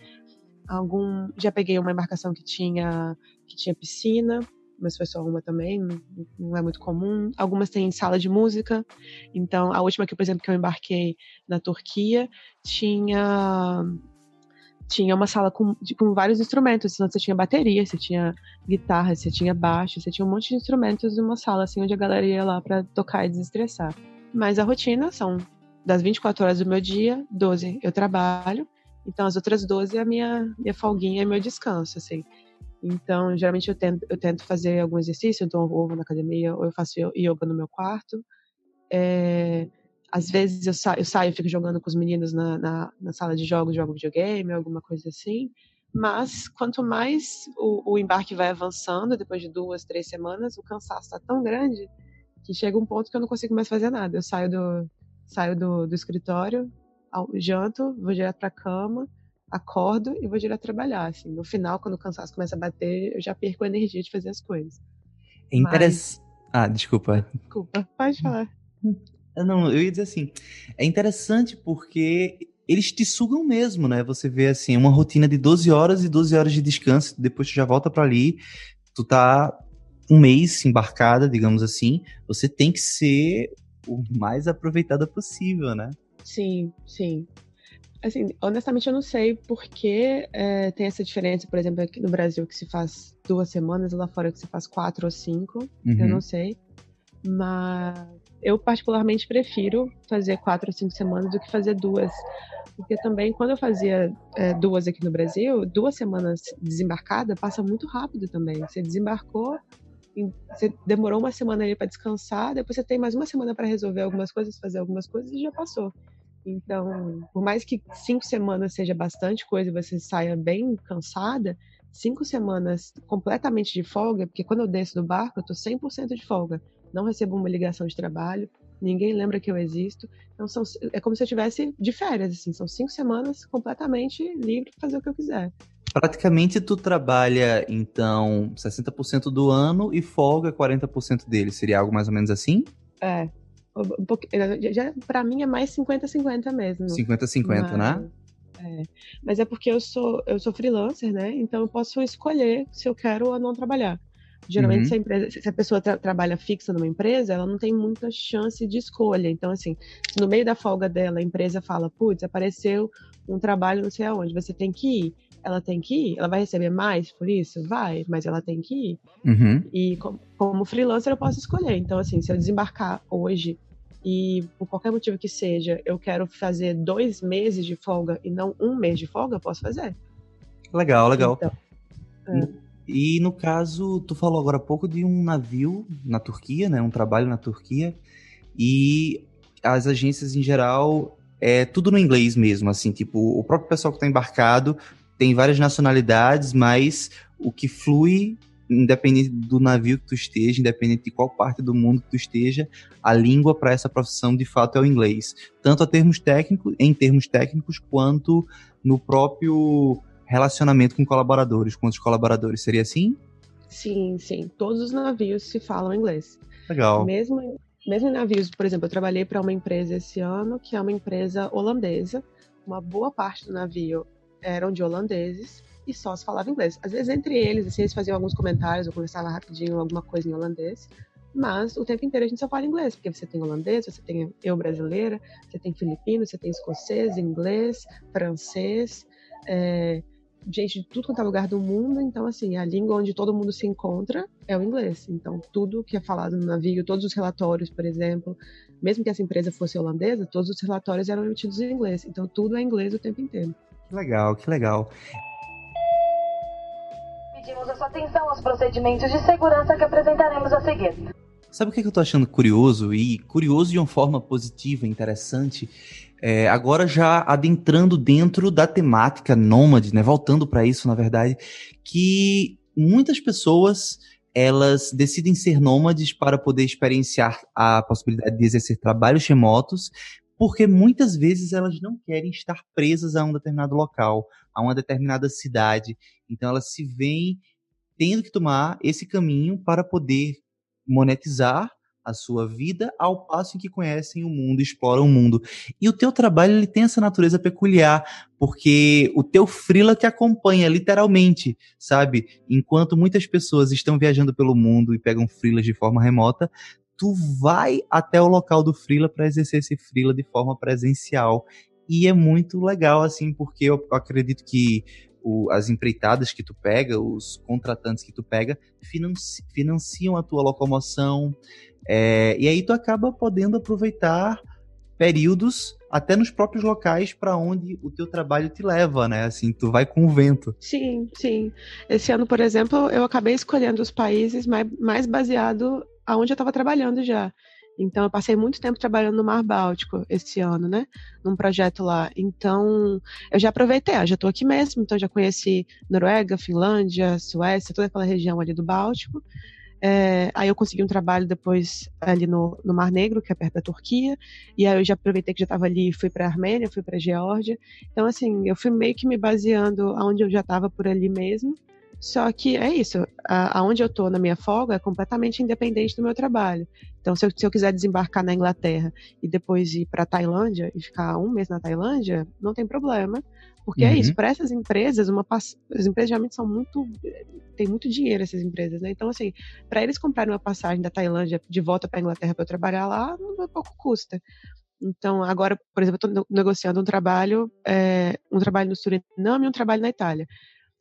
Algum, já peguei uma embarcação que tinha que tinha piscina, mas foi só uma também, não é muito comum. Algumas têm sala de música. Então, a última que, por exemplo, que eu embarquei na Turquia tinha tinha uma sala com, com vários instrumentos. Então, você tinha bateria, você tinha guitarra, você tinha baixo, você tinha um monte de instrumentos numa sala, assim, onde a galera ia lá para tocar e desestressar. Mas a rotina são das 24 horas do meu dia, 12 eu trabalho, então as outras 12 é a minha, minha folguinha, é meu descanso, assim. Então, geralmente eu tento, eu tento fazer algum exercício, então eu vou na academia ou eu faço yoga no meu quarto. É, às vezes eu, sa eu saio fico jogando com os meninos na, na, na, sala de jogos, jogo videogame, alguma coisa assim. Mas quanto mais o, o embarque vai avançando, depois de duas, três semanas, o cansaço está tão grande que chega um ponto que eu não consigo mais fazer nada. Eu saio do, saio do, do escritório, janto, vou direto para a cama, acordo e vou direto trabalhar. Assim. No final, quando o cansaço começa a bater, eu já perco a energia de fazer as coisas. É interessante. Mas... Ah, desculpa. Desculpa, pode falar. Não, eu ia dizer assim, é interessante porque eles te sugam mesmo, né? Você vê assim, uma rotina de 12 horas e 12 horas de descanso, depois tu já volta para ali, tu tá um mês embarcada, digamos assim, você tem que ser o mais aproveitada possível, né? Sim, sim. Assim, honestamente eu não sei porque é, tem essa diferença, por exemplo, aqui no Brasil que se faz duas semanas, lá fora que se faz quatro ou cinco, uhum. eu não sei. Mas eu particularmente prefiro fazer quatro ou cinco semanas do que fazer duas. Porque também, quando eu fazia é, duas aqui no Brasil, duas semanas desembarcada passa muito rápido também. Você desembarcou, você demorou uma semana ali para descansar, depois você tem mais uma semana para resolver algumas coisas, fazer algumas coisas e já passou. Então, por mais que cinco semanas seja bastante coisa e você saia bem cansada, cinco semanas completamente de folga, porque quando eu desço do barco, eu tô 100% de folga não recebo uma ligação de trabalho, ninguém lembra que eu existo. Então são, é como se eu tivesse de férias, assim, são cinco semanas completamente livre para fazer o que eu quiser. Praticamente tu trabalha, então, 60% do ano e folga 40% dele. Seria algo mais ou menos assim? É. Já, pra mim é mais 50-50 mesmo. 50-50, né? É. Mas é porque eu sou, eu sou freelancer, né? Então eu posso escolher se eu quero ou não trabalhar. Geralmente, uhum. se, a empresa, se a pessoa tra trabalha fixa numa empresa, ela não tem muita chance de escolha. Então, assim, se no meio da folga dela a empresa fala, putz, apareceu um trabalho não sei aonde, você tem que ir. Ela tem que ir? Ela vai receber mais por isso? Vai, mas ela tem que ir. Uhum. E como, como freelancer eu posso escolher. Então, assim, se eu desembarcar hoje e por qualquer motivo que seja, eu quero fazer dois meses de folga e não um mês de folga, eu posso fazer. Legal, legal. Então, é. E no caso, tu falou agora há pouco de um navio na Turquia, né? Um trabalho na Turquia. E as agências em geral é tudo no inglês mesmo, assim, tipo, o próprio pessoal que está embarcado tem várias nacionalidades, mas o que flui, independente do navio que tu esteja, independente de qual parte do mundo que tu esteja, a língua para essa profissão de fato é o inglês, tanto a termos técnicos, em termos técnicos, quanto no próprio relacionamento com colaboradores, com outros colaboradores. Seria assim? Sim, sim. Todos os navios se falam inglês. Legal. Mesmo, mesmo em navios, por exemplo, eu trabalhei para uma empresa esse ano que é uma empresa holandesa. Uma boa parte do navio eram de holandeses e só se falava inglês. Às vezes, entre eles, assim, eles faziam alguns comentários, eu conversava rapidinho alguma coisa em holandês, mas o tempo inteiro a gente só fala inglês, porque você tem holandês, você tem eu brasileira, você tem filipino, você tem escocês, inglês, francês, é, gente de tudo quanto é lugar do mundo, então assim, a língua onde todo mundo se encontra é o inglês. Então, tudo que é falado no navio, todos os relatórios, por exemplo, mesmo que essa empresa fosse holandesa, todos os relatórios eram emitidos em inglês. Então, tudo é inglês o tempo inteiro. Que legal, que legal. Pedimos a sua atenção aos procedimentos de segurança que apresentaremos a seguir. Sabe o que eu tô achando curioso? E curioso de uma forma positiva, interessante. É, agora já adentrando dentro da temática nômade, né? Voltando para isso, na verdade, que muitas pessoas elas decidem ser nômades para poder experienciar a possibilidade de exercer trabalhos remotos, porque muitas vezes elas não querem estar presas a um determinado local, a uma determinada cidade. Então elas se veem tendo que tomar esse caminho para poder monetizar a sua vida ao passo em que conhecem o mundo, exploram o mundo. E o teu trabalho ele tem essa natureza peculiar, porque o teu frila te acompanha literalmente, sabe? Enquanto muitas pessoas estão viajando pelo mundo e pegam frilas de forma remota, tu vai até o local do frila para exercer esse frila de forma presencial. E é muito legal assim, porque eu acredito que o, as empreitadas que tu pega, os contratantes que tu pega, financi, financiam a tua locomoção. É, e aí tu acaba podendo aproveitar períodos até nos próprios locais para onde o teu trabalho te leva, né? Assim, tu vai com o vento. Sim, sim. Esse ano, por exemplo, eu acabei escolhendo os países mais, mais baseado aonde eu estava trabalhando já. Então, eu passei muito tempo trabalhando no Mar Báltico esse ano, né? Num projeto lá. Então, eu já aproveitei, já estou aqui mesmo, então já conheci Noruega, Finlândia, Suécia, toda aquela região ali do Báltico. É, aí eu consegui um trabalho depois ali no, no, Mar Negro, que é perto da Turquia, e aí eu já aproveitei que já estava ali e fui para a Armênia, fui para a Geórgia. Então, assim, eu fui meio que me baseando aonde eu já estava por ali mesmo. Só que é isso, aonde eu estou na minha folga é completamente independente do meu trabalho. Então, se eu, se eu quiser desembarcar na Inglaterra e depois ir para Tailândia e ficar um mês na Tailândia, não tem problema, porque uhum. é isso. Para essas empresas, uma as empresas geralmente são muito tem muito dinheiro essas empresas, né? Então, assim, para eles comprarem uma passagem da Tailândia de volta para a Inglaterra para eu trabalhar lá, não é pouco custa. Então, agora, por exemplo, eu estou negociando um trabalho, é, um trabalho no Suriname e um trabalho na Itália.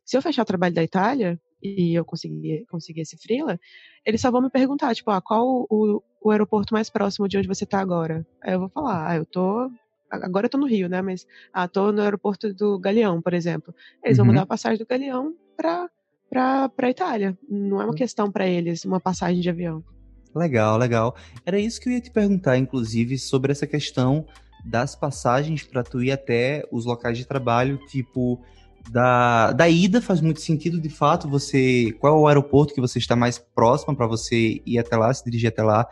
Se eu fechar o trabalho da Itália e eu conseguir, conseguir esse freela, eles só vão me perguntar, tipo, ah, qual o, o aeroporto mais próximo de onde você está agora? Aí eu vou falar, ah, eu tô agora eu tô no Rio, né? Mas ah, tô no aeroporto do Galeão, por exemplo. Eles uhum. vão mudar a passagem do Galeão para para para Itália. Não é uma hum. questão para eles uma passagem de avião. Legal, legal. Era isso que eu ia te perguntar, inclusive, sobre essa questão das passagens para tu ir até os locais de trabalho, tipo da, da ida faz muito sentido, de fato, você. Qual é o aeroporto que você está mais próximo para você ir até lá, se dirigir até lá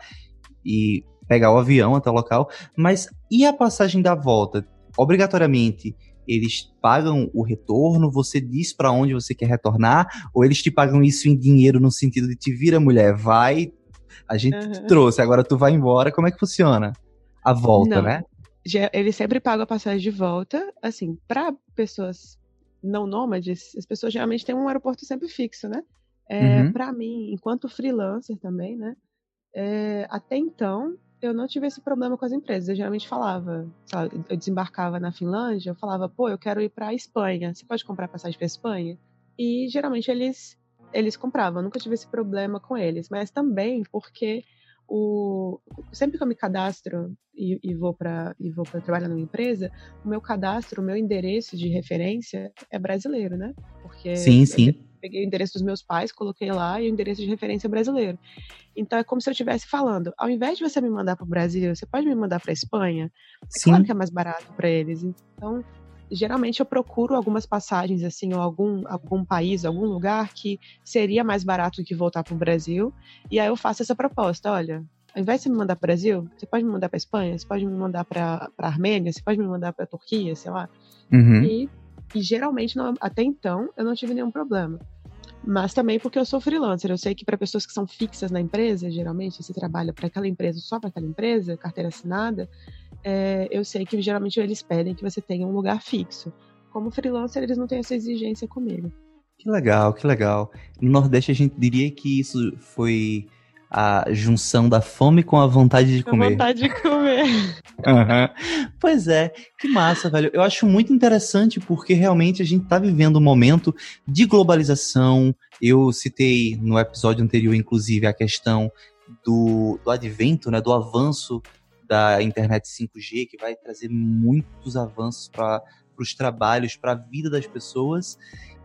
e pegar o avião até o local. Mas e a passagem da volta? Obrigatoriamente eles pagam o retorno? Você diz para onde você quer retornar? Ou eles te pagam isso em dinheiro no sentido de te vira mulher, vai, a gente uhum. te trouxe, agora tu vai embora. Como é que funciona? A volta, Não. né? Eles sempre pagam a passagem de volta, assim, para pessoas não nômades, as pessoas geralmente têm um aeroporto sempre fixo, né? É, uhum. Para mim, enquanto freelancer também, né? É, até então, eu não tive esse problema com as empresas. Eu geralmente falava, sabe, eu desembarcava na Finlândia, eu falava, pô, eu quero ir para a Espanha. Você pode comprar passagem para Espanha? E geralmente eles eles compravam. Eu nunca tive esse problema com eles, mas também porque o, sempre que eu me cadastro e, e vou para e vou para trabalhar numa empresa, o meu cadastro, o meu endereço de referência é brasileiro, né? Porque sim, sim. peguei o endereço dos meus pais, coloquei lá e o endereço de referência é brasileiro. Então é como se eu estivesse falando, ao invés de você me mandar para o Brasil, você pode me mandar para Espanha? É sim. claro que é mais barato para eles. Então geralmente eu procuro algumas passagens assim, ou algum, algum país, algum lugar que seria mais barato do que voltar para o Brasil. E aí eu faço essa proposta: olha, ao invés de você me mandar para o Brasil, você pode me mandar para Espanha, você pode me mandar para a Armênia, você pode me mandar para a Turquia, sei lá. Uhum. E, e, geralmente, não, até então, eu não tive nenhum problema. Mas também porque eu sou freelancer. Eu sei que para pessoas que são fixas na empresa, geralmente, você trabalha para aquela empresa, só para aquela empresa, carteira assinada, é, eu sei que geralmente eles pedem que você tenha um lugar fixo. Como freelancer, eles não têm essa exigência comigo. Que legal, que legal. No Nordeste, a gente diria que isso foi a junção da fome com a vontade de comer. A vontade de comer. (laughs) uhum. Pois é, que massa, velho. Eu acho muito interessante porque realmente a gente tá vivendo um momento de globalização. Eu citei no episódio anterior, inclusive, a questão do, do advento, né, do avanço da internet 5G, que vai trazer muitos avanços para os trabalhos, para a vida das pessoas.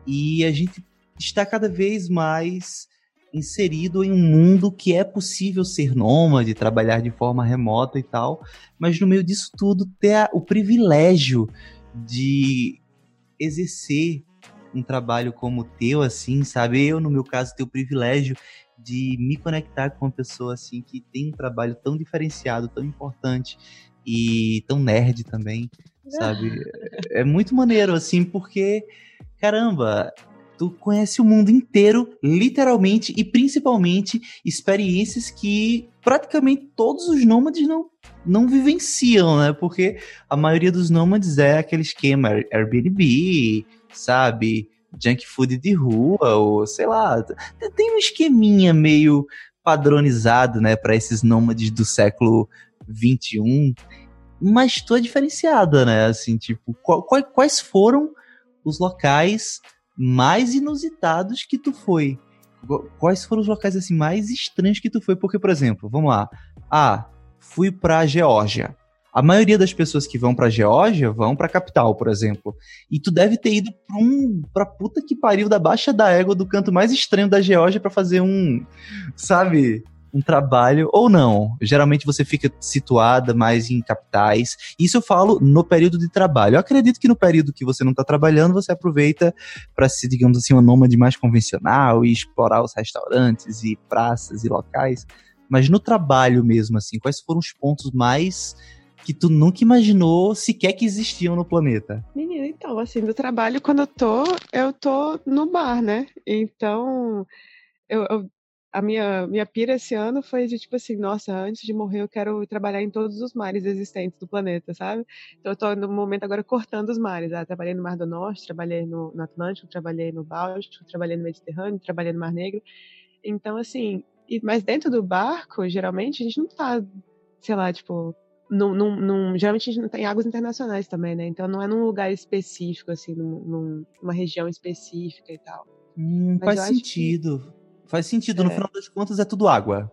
E a gente está cada vez mais inserido em um mundo que é possível ser nômade, trabalhar de forma remota e tal, mas no meio disso tudo ter o privilégio de exercer um trabalho como o teu, assim, sabe? Eu, no meu caso, ter o privilégio de me conectar com uma pessoa, assim, que tem um trabalho tão diferenciado, tão importante e tão nerd também, sabe? É, é muito maneiro, assim, porque, caramba, tu conhece o mundo inteiro, literalmente, e principalmente experiências que praticamente todos os nômades não, não vivenciam, né? Porque a maioria dos nômades é aquele esquema Airbnb, sabe? Junk food de rua, ou sei lá. Tem um esqueminha meio padronizado, né, para esses nômades do século 21. Mas tu é diferenciada, né? Assim, tipo, quais foram os locais mais inusitados que tu foi? Quais foram os locais assim mais estranhos que tu foi? Porque, por exemplo, vamos lá. Ah, fui pra Geórgia. A maioria das pessoas que vão pra Geórgia vão pra capital, por exemplo. E tu deve ter ido pra, um, pra puta que pariu da baixa da égua do canto mais estranho da Geórgia para fazer um, sabe, um trabalho, ou não. Geralmente você fica situada mais em capitais. Isso eu falo no período de trabalho. Eu acredito que no período que você não está trabalhando, você aproveita para ser, digamos assim, uma nômade mais convencional e explorar os restaurantes e praças e locais. Mas no trabalho mesmo, assim, quais foram os pontos mais que tu nunca imaginou sequer que existiam no planeta? Menina, então, assim, no trabalho, quando eu tô, eu tô no bar, né? Então, eu, eu a minha, minha pira esse ano foi de tipo assim, nossa, antes de morrer eu quero trabalhar em todos os mares existentes do planeta, sabe? Então eu tô no momento agora cortando os mares. Ah, trabalhei no Mar do Norte, trabalhei no, no Atlântico, trabalhei no Báltico, trabalhei no Mediterrâneo, trabalhei no Mar Negro. Então, assim, e, mas dentro do barco, geralmente, a gente não tá, sei lá, tipo, num, num, num, geralmente a gente não tem águas internacionais também, né? Então não é num lugar específico, assim, num, numa região específica e tal. Hum, faz sentido. Que Faz sentido, no é. final das contas é tudo água.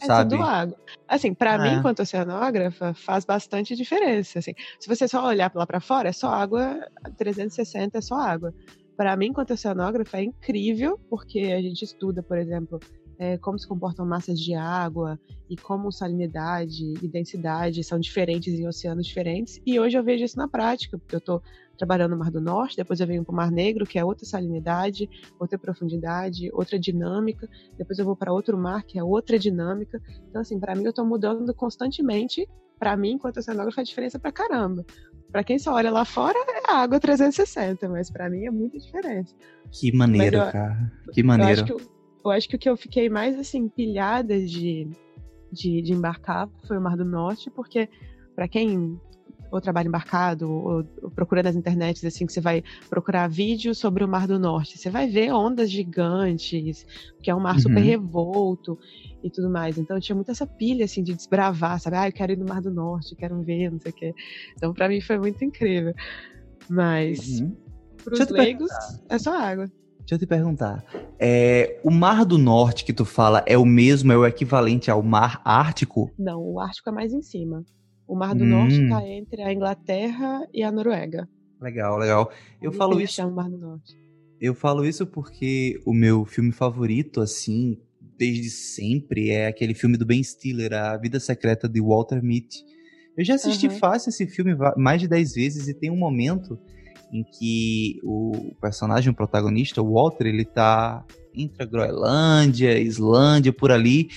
É sabe? tudo água. Assim, para mim, é. enquanto oceanógrafa, faz bastante diferença. Assim, se você só olhar lá para fora, é só água, 360 é só água. Para mim, enquanto oceanógrafa, é incrível, porque a gente estuda, por exemplo, é, como se comportam massas de água e como salinidade e densidade são diferentes em oceanos diferentes. E hoje eu vejo isso na prática, porque eu estou trabalhando no Mar do Norte, depois eu venho para o Mar Negro, que é outra salinidade, outra profundidade, outra dinâmica. Depois eu vou para outro mar, que é outra dinâmica. Então, assim, para mim eu estou mudando constantemente. Para mim, enquanto oceanógrafo, faz diferença para caramba. Para quem só olha lá fora, é água 360, mas para mim é muita diferença. Que maneiro, eu, cara. Que maneiro. Eu acho que, eu acho que o que eu fiquei mais, assim, pilhada de, de, de embarcar foi o Mar do Norte, porque para quem ou trabalho embarcado, ou, ou procura nas internets, assim, que você vai procurar vídeos sobre o Mar do Norte. Você vai ver ondas gigantes, que é um mar uhum. super revolto e tudo mais. Então tinha muito essa pilha, assim, de desbravar, sabe? Ah, eu quero ir no Mar do Norte, quero ver, não sei o quê. Então, para mim foi muito incrível. Mas, uhum. pros leigos, é só água. Deixa eu te perguntar. É, o Mar do Norte que tu fala é o mesmo, é o equivalente ao Mar Ártico? Não, o Ártico é mais em cima. O Mar do hum. Norte está entre a Inglaterra e a Noruega. Legal, legal. Eu falo isso. Mar do Norte. Eu falo isso porque o meu filme favorito, assim, desde sempre, é aquele filme do Ben Stiller, A Vida Secreta de Walter Mitty. Eu já assisti uhum. fácil esse filme mais de 10 vezes e tem um momento em que o personagem, o protagonista, o Walter, ele tá entre a Groenlândia, Islândia, por ali,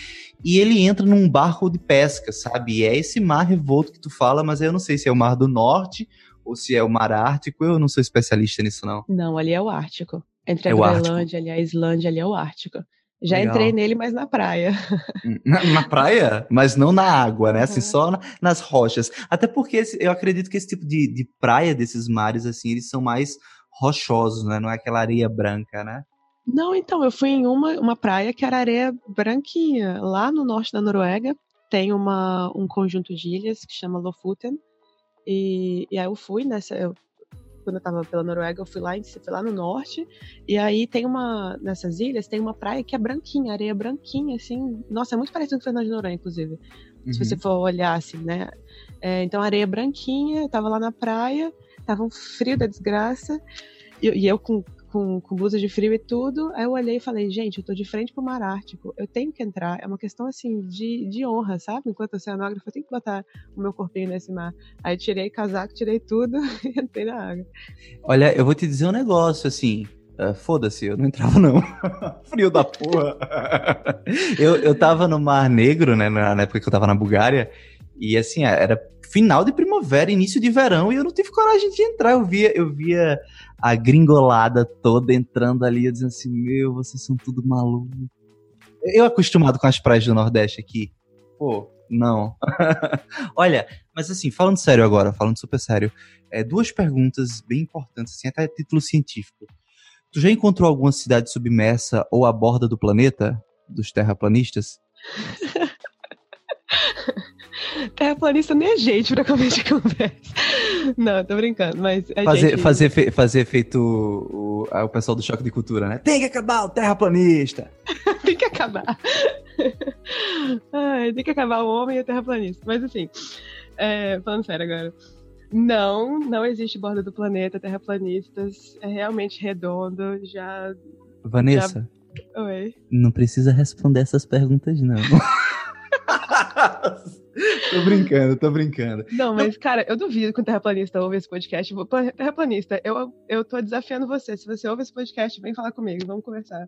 e ele entra num barco de pesca, sabe? E é esse mar revolto que tu fala, mas eu não sei se é o Mar do Norte ou se é o Mar Ártico, eu não sou especialista nisso, não. Não, ali é o Ártico. Entre a é Groenlândia, ali a Islândia, ali é o Ártico. Já Legal. entrei nele, mas na praia. (laughs) Na, na, praia? Mas não na água, né? Assim, só na, nas rochas. Até porque esse, eu acredito que esse tipo de, de praia desses mares, assim, eles são mais rochosos, né? Não é aquela areia branca, né? Não, então, eu fui em uma, uma praia que era areia branquinha. Lá no norte da Noruega tem uma, um conjunto de ilhas que chama Lofoten. E, e aí eu fui nessa. Eu, quando eu tava pela Noruega, eu fui lá, fui lá no norte. E aí tem uma. Nessas ilhas tem uma praia que é branquinha, areia branquinha, assim. Nossa, é muito parecido com o Fernando de Noronha, inclusive. Uhum. Se você uhum. for olhar assim, né? É, então, areia branquinha, eu tava lá na praia, tava um frio da desgraça. E, e eu com com, com blusa de frio e tudo. Aí eu olhei e falei, gente, eu tô de frente pro mar Ártico, eu tenho que entrar. É uma questão assim de, de honra, sabe? Enquanto oceanógrafo, eu tenho que botar o meu corpinho nesse mar. Aí tirei casaco, tirei tudo (laughs) e entrei na água. Olha, eu vou te dizer um negócio assim. Uh, Foda-se, eu não entrava, não. (laughs) Frio da porra. (laughs) eu, eu tava no Mar Negro, né, na época que eu tava na Bulgária, e assim, era final de primavera, início de verão, e eu não tive coragem de entrar. Eu via, eu via a gringolada toda entrando ali, dizendo assim, meu, vocês são tudo maluco. Eu acostumado com as praias do Nordeste aqui, pô, não. (laughs) Olha, mas assim, falando sério agora, falando super sério, é, duas perguntas bem importantes, assim, até título científico. Tu já encontrou alguma cidade submersa ou à borda do planeta, dos terraplanistas? (laughs) Terraplanista nem é gente pra começar de conversa. Não, tô brincando, mas. fazer, gente... fazer, fe, fazer feito o, o, o, pessoal do choque de cultura, né? Tem que acabar o terraplanista! (laughs) tem que acabar. Ai, tem que acabar o homem e o terraplanista. Mas assim, é, falando sério agora. Não, não existe borda do planeta, terraplanistas. É realmente redondo. Já. Vanessa. Já... Oi. Não precisa responder essas perguntas, não. (laughs) (laughs) tô brincando, tô brincando. Não, mas, cara, eu duvido que o terraplanista ouve esse podcast. Terraplanista, eu, eu tô desafiando você. Se você ouve esse podcast, vem falar comigo, vamos conversar.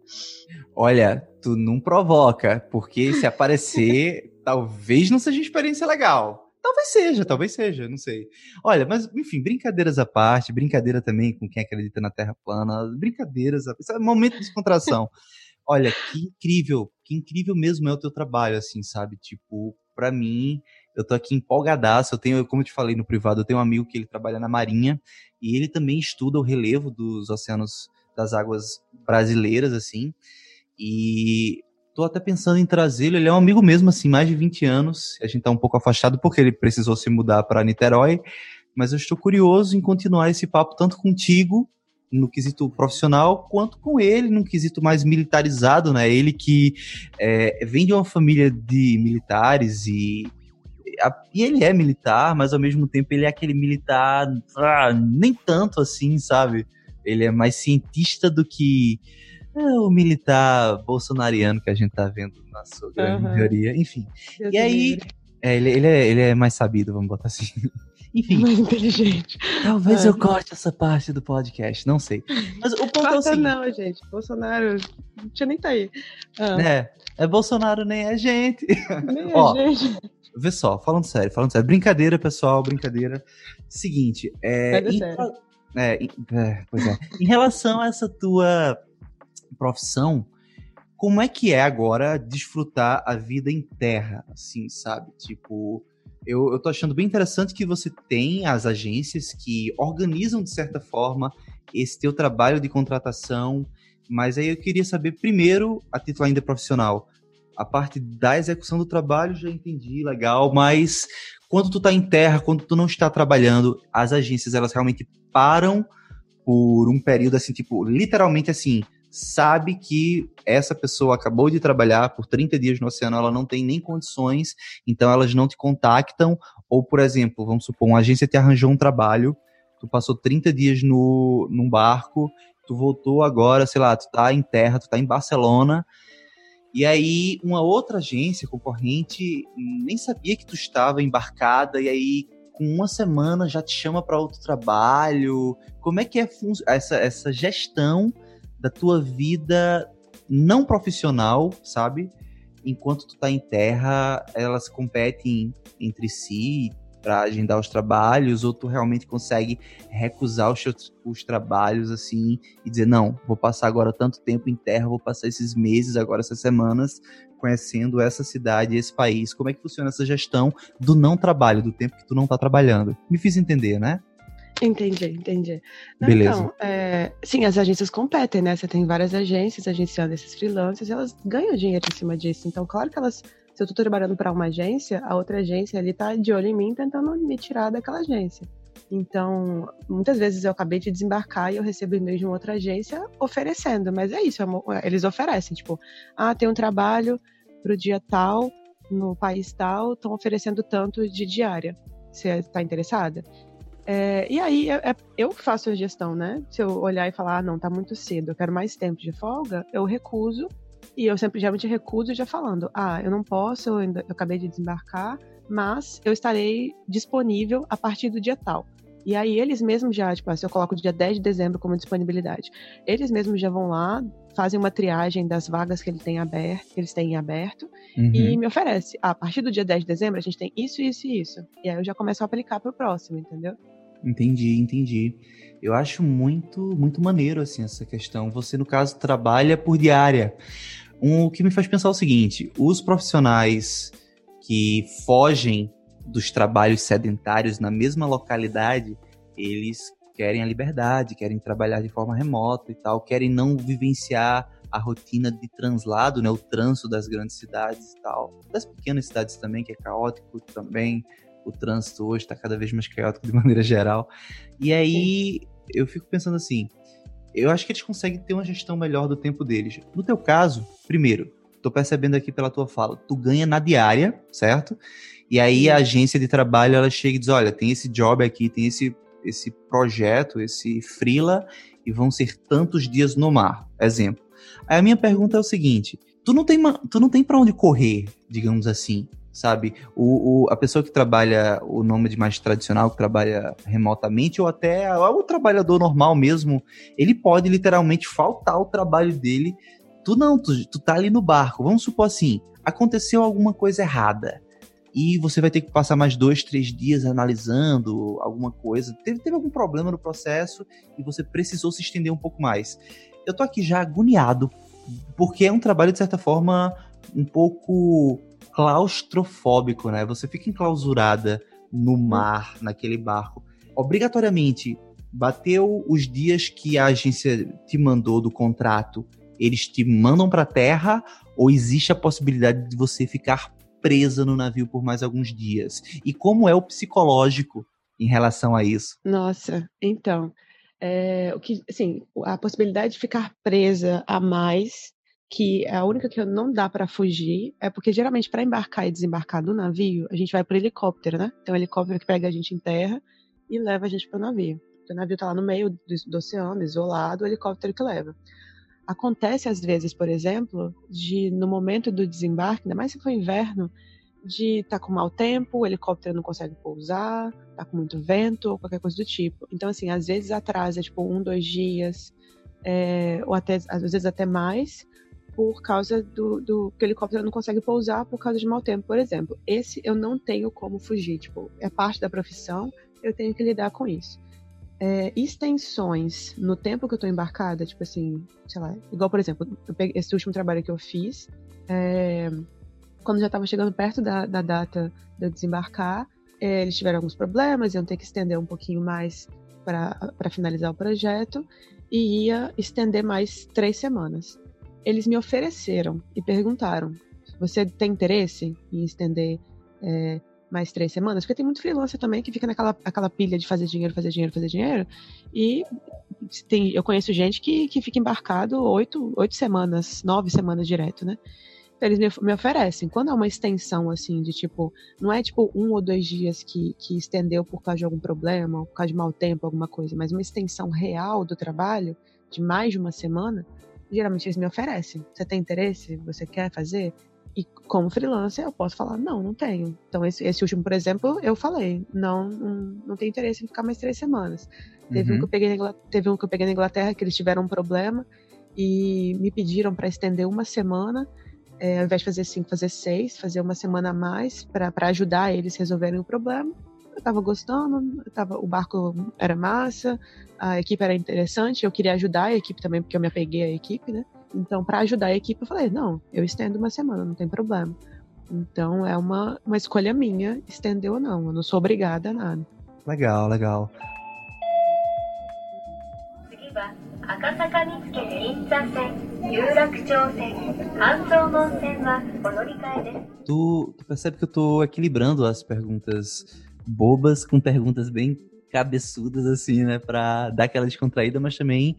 Olha, tu não provoca, porque se aparecer, (laughs) talvez não seja uma experiência legal. Talvez seja, talvez seja, não sei. Olha, mas enfim, brincadeiras à parte, brincadeira também com quem acredita na Terra plana, brincadeiras, é momento de descontração. (laughs) Olha, que incrível, que incrível mesmo é o teu trabalho, assim, sabe? Tipo, para mim, eu tô aqui empolgadaço. Eu tenho, como eu te falei no privado, eu tenho um amigo que ele trabalha na Marinha e ele também estuda o relevo dos oceanos, das águas brasileiras, assim. E tô até pensando em trazê-lo. Ele é um amigo mesmo, assim, mais de 20 anos. A gente tá um pouco afastado porque ele precisou se mudar para Niterói. Mas eu estou curioso em continuar esse papo tanto contigo no quesito profissional, quanto com ele num quesito mais militarizado, né? Ele que é, vem de uma família de militares e, e ele é militar, mas ao mesmo tempo ele é aquele militar ah, nem tanto assim, sabe? Ele é mais cientista do que é, o militar bolsonariano que a gente tá vendo na sua grande uhum. maioria. Enfim. Deus e aí, é, ele, ele, é, ele é mais sabido, vamos botar assim. Enfim. Mais inteligente. Talvez eu corte essa parte do podcast, não sei. Mas o ponto Corta é o seguinte. não, gente. Bolsonaro não tinha nem tá aí. Ah. É, é Bolsonaro nem é gente. Nem (laughs) Ó, é gente. Vê só, falando sério, falando sério. Brincadeira, pessoal, brincadeira. Seguinte, é... Em, é, é, pois é. em relação a essa tua profissão, como é que é agora desfrutar a vida em terra, assim, sabe? Tipo, eu, eu tô achando bem interessante que você tem as agências que organizam, de certa forma, esse teu trabalho de contratação, mas aí eu queria saber, primeiro, a título ainda profissional, a parte da execução do trabalho já entendi, legal, mas quando tu tá em terra, quando tu não está trabalhando, as agências, elas realmente param por um período assim, tipo, literalmente assim, sabe que essa pessoa acabou de trabalhar por 30 dias no oceano, ela não tem nem condições, então elas não te contactam, ou, por exemplo, vamos supor, uma agência te arranjou um trabalho, tu passou 30 dias no, num barco, tu voltou agora, sei lá, tu tá em terra, tu tá em Barcelona, e aí uma outra agência concorrente nem sabia que tu estava embarcada, e aí com uma semana já te chama para outro trabalho. Como é que é essa, essa gestão da tua vida não profissional, sabe? Enquanto tu tá em terra, elas competem entre si para agendar os trabalhos, ou tu realmente consegue recusar os, os trabalhos assim e dizer, não, vou passar agora tanto tempo em terra, vou passar esses meses, agora essas semanas, conhecendo essa cidade, esse país. Como é que funciona essa gestão do não trabalho, do tempo que tu não tá trabalhando? Me fiz entender, né? Entendi, entendi. Não, Beleza. Então, é, sim, as agências competem, né? Você tem várias agências agenciando esses freelancers, elas ganham dinheiro em cima disso. Então, claro que elas, se eu tô trabalhando para uma agência, a outra agência ali tá de olho em mim, tentando me tirar daquela agência. Então, muitas vezes eu acabei de desembarcar e eu recebo e-mail de uma outra agência oferecendo, mas é isso, é eles oferecem, tipo, ah, tem um trabalho pro dia tal, no país tal, estão oferecendo tanto de diária. Você está interessada? É, e aí é, é, eu faço a gestão, né? Se eu olhar e falar, ah, não, tá muito cedo, eu quero mais tempo de folga, eu recuso. E eu sempre geralmente recuso já falando, ah, eu não posso, eu, ainda, eu acabei de desembarcar, mas eu estarei disponível a partir do dia tal. E aí eles mesmos já, tipo, se eu coloco o dia 10 de dezembro como disponibilidade, eles mesmos já vão lá, fazem uma triagem das vagas que, ele tem aberto, que eles têm aberto uhum. e me oferece, ah, a partir do dia 10 de dezembro a gente tem isso, isso e isso. E aí eu já começo a aplicar pro próximo, entendeu? Entendi, entendi. Eu acho muito, muito maneiro, assim, essa questão. Você, no caso, trabalha por diária. Um, o que me faz pensar é o seguinte, os profissionais que fogem dos trabalhos sedentários na mesma localidade, eles querem a liberdade, querem trabalhar de forma remota e tal, querem não vivenciar a rotina de translado, né, o trânsito das grandes cidades e tal, das pequenas cidades também, que é caótico também, o trânsito hoje está cada vez mais caótico de (laughs) maneira geral. E aí eu fico pensando assim, eu acho que eles conseguem ter uma gestão melhor do tempo deles. No teu caso, primeiro, tô percebendo aqui pela tua fala, tu ganha na diária, certo? E aí a agência de trabalho ela chega e diz: olha, tem esse job aqui, tem esse, esse projeto, esse freela, e vão ser tantos dias no mar. Exemplo. Aí a minha pergunta é o seguinte: tu não tem, tu não tem para onde correr, digamos assim, sabe? O, o, a pessoa que trabalha o nome de mais tradicional, que trabalha remotamente, ou até o trabalhador normal mesmo, ele pode literalmente faltar o trabalho dele. Tu não, tu, tu tá ali no barco. Vamos supor assim: aconteceu alguma coisa errada e você vai ter que passar mais dois, três dias analisando alguma coisa. Teve, teve algum problema no processo e você precisou se estender um pouco mais. Eu tô aqui já agoniado, porque é um trabalho, de certa forma, um pouco claustrofóbico, né? Você fica enclausurada no mar, naquele barco. Obrigatoriamente, bateu os dias que a agência te mandou do contrato, eles te mandam para terra ou existe a possibilidade de você ficar presa no navio por mais alguns dias? E como é o psicológico em relação a isso? Nossa, então, é, o que, assim, a possibilidade de ficar presa a mais, que é a única que não dá para fugir, é porque geralmente para embarcar e desembarcar do navio, a gente vai por helicóptero, né? Tem um helicóptero que pega a gente em terra e leva a gente para o navio. O navio tá lá no meio do, do oceano, isolado, o helicóptero que leva. Acontece às vezes, por exemplo, de no momento do desembarque, ainda mais se for inverno, de tá com mau tempo, o helicóptero não consegue pousar, tá com muito vento ou qualquer coisa do tipo. Então, assim, às vezes atrasa, tipo, um, dois dias, é, ou até, às vezes até mais, por causa do, do, que o helicóptero não consegue pousar por causa de mau tempo, por exemplo. Esse eu não tenho como fugir, tipo, é parte da profissão, eu tenho que lidar com isso é, extensões no tempo que eu tô embarcada, tipo assim, sei lá, igual, por exemplo, esse último trabalho que eu fiz, é, quando já tava chegando perto da, da data de eu desembarcar, é, eles tiveram alguns problemas, iam ter que estender um pouquinho mais para finalizar o projeto e ia estender mais três semanas. Eles me ofereceram e perguntaram: você tem interesse em estender é, mais três semanas, porque tem muito freelancer também que fica naquela aquela pilha de fazer dinheiro, fazer dinheiro, fazer dinheiro, e tem, eu conheço gente que, que fica embarcado oito, oito semanas, nove semanas direto, né? Então, eles me, oferecem. Quando é uma extensão, assim, de tipo, não é tipo um ou dois dias que, que estendeu por causa de algum problema, por causa de mau tempo, alguma coisa, mas uma extensão real do trabalho, de mais de uma semana, geralmente eles me oferecem. Você tem interesse? Você quer fazer? E como freelancer, eu posso falar, não, não tenho. Então, esse, esse último, por exemplo, eu falei, não, não, não tenho interesse em ficar mais três semanas. Teve, uhum. um que eu peguei na, teve um que eu peguei na Inglaterra que eles tiveram um problema e me pediram para estender uma semana, é, ao invés de fazer cinco, fazer seis, fazer uma semana a mais para ajudar eles resolverem o problema eu tava gostando, eu tava, o barco era massa, a equipe era interessante, eu queria ajudar a equipe também, porque eu me apeguei à equipe, né? Então, para ajudar a equipe, eu falei, não, eu estendo uma semana, não tem problema. Então, é uma, uma escolha minha, estender ou não, eu não sou obrigada a nada. Legal, legal. Tu, tu percebe que eu tô equilibrando as perguntas bobas com perguntas bem cabeçudas, assim, né? Pra dar aquela descontraída, mas também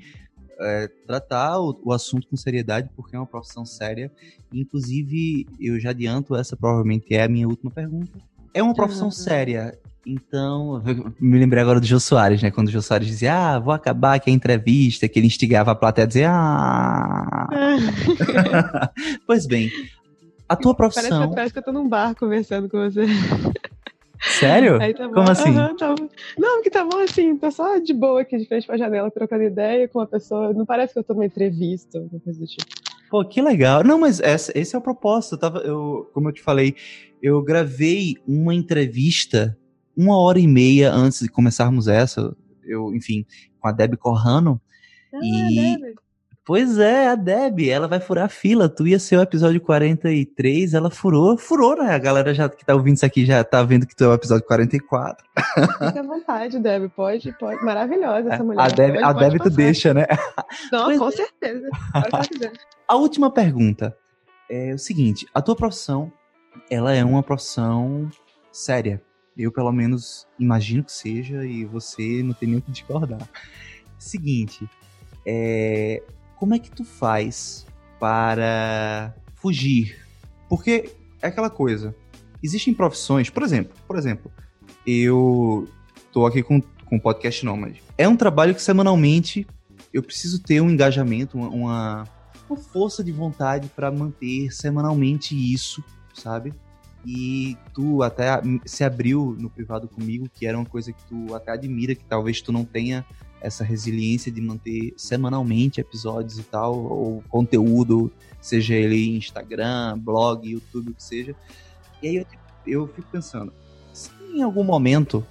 é, tratar o, o, assunto com seriedade, porque é uma profissão séria. Inclusive, eu já adianto, essa provavelmente é a minha última pergunta. É uma profissão uhum. séria. Então, me lembrei agora do Jô Soares, né? Quando o Jô Soares dizia, ah, vou acabar aqui a entrevista, que ele instigava a plateia a dizer, ah. (laughs) pois bem, a tua profissão. Parece que parece que eu tô num bar conversando com você. Sério? Tá Como assim? Uhum, tá não, que tá bom assim, tô só de boa aqui de frente pra janela, trocando ideia com uma pessoa. Não parece que eu tô numa entrevista, alguma coisa do tipo. Pô, que legal. Não, mas essa, esse é o propósito. Eu tava, eu, como eu te falei, eu gravei uma entrevista uma hora e meia antes de começarmos essa. Eu, enfim, com a Deb Corrano. Ah, e. Deb. Pois é, a Deb, ela vai furar a fila. Tu ia ser o episódio 43, ela furou, furou, né? A galera já que tá ouvindo isso aqui já tá vendo que tu é o episódio 44. (laughs) Fica à vontade, Deb, pode, pode. Maravilhosa essa mulher. A Deb, pode, a Deb tu deixa, né? (laughs) Não, pois com é. certeza. (laughs) A última pergunta é o seguinte: a tua profissão, ela é uma profissão séria. Eu, pelo menos, imagino que seja, e você não tem nem o que discordar. Seguinte, é, como é que tu faz para fugir? Porque é aquela coisa. Existem profissões, por exemplo, por exemplo, eu tô aqui com, com podcast Nômade. É um trabalho que semanalmente eu preciso ter um engajamento, uma, uma força de vontade para manter semanalmente isso, sabe? E tu até se abriu no privado comigo, que era uma coisa que tu até admira, que talvez tu não tenha essa resiliência de manter semanalmente episódios e tal, ou conteúdo, seja ele Instagram, blog, YouTube, o que seja. E aí eu, eu fico pensando, se em algum momento,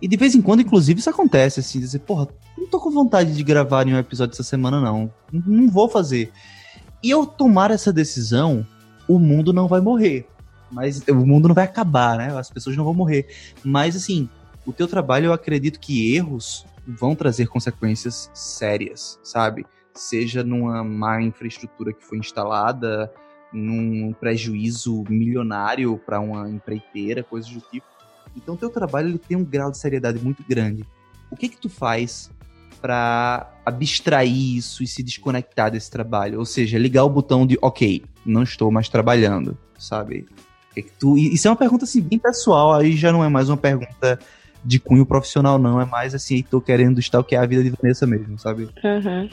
e de vez em quando, inclusive, isso acontece, assim, dizer, porra, não tô com vontade de gravar nenhum episódio essa semana, não. Não vou fazer. E eu tomar essa decisão, o mundo não vai morrer. Mas o mundo não vai acabar, né? As pessoas não vão morrer. Mas, assim, o teu trabalho, eu acredito que erros vão trazer consequências sérias, sabe? Seja numa má infraestrutura que foi instalada, num prejuízo milionário para uma empreiteira, coisas do tipo. Então, teu trabalho ele tem um grau de seriedade muito grande. O que que tu faz para abstrair isso e se desconectar desse trabalho? Ou seja, ligar o botão de, ok, não estou mais trabalhando, sabe? Que que tu... Isso é uma pergunta assim, bem pessoal, aí já não é mais uma pergunta de cunho profissional, não. É mais assim, tô querendo stalkear a vida de Vanessa mesmo, sabe? Uhum.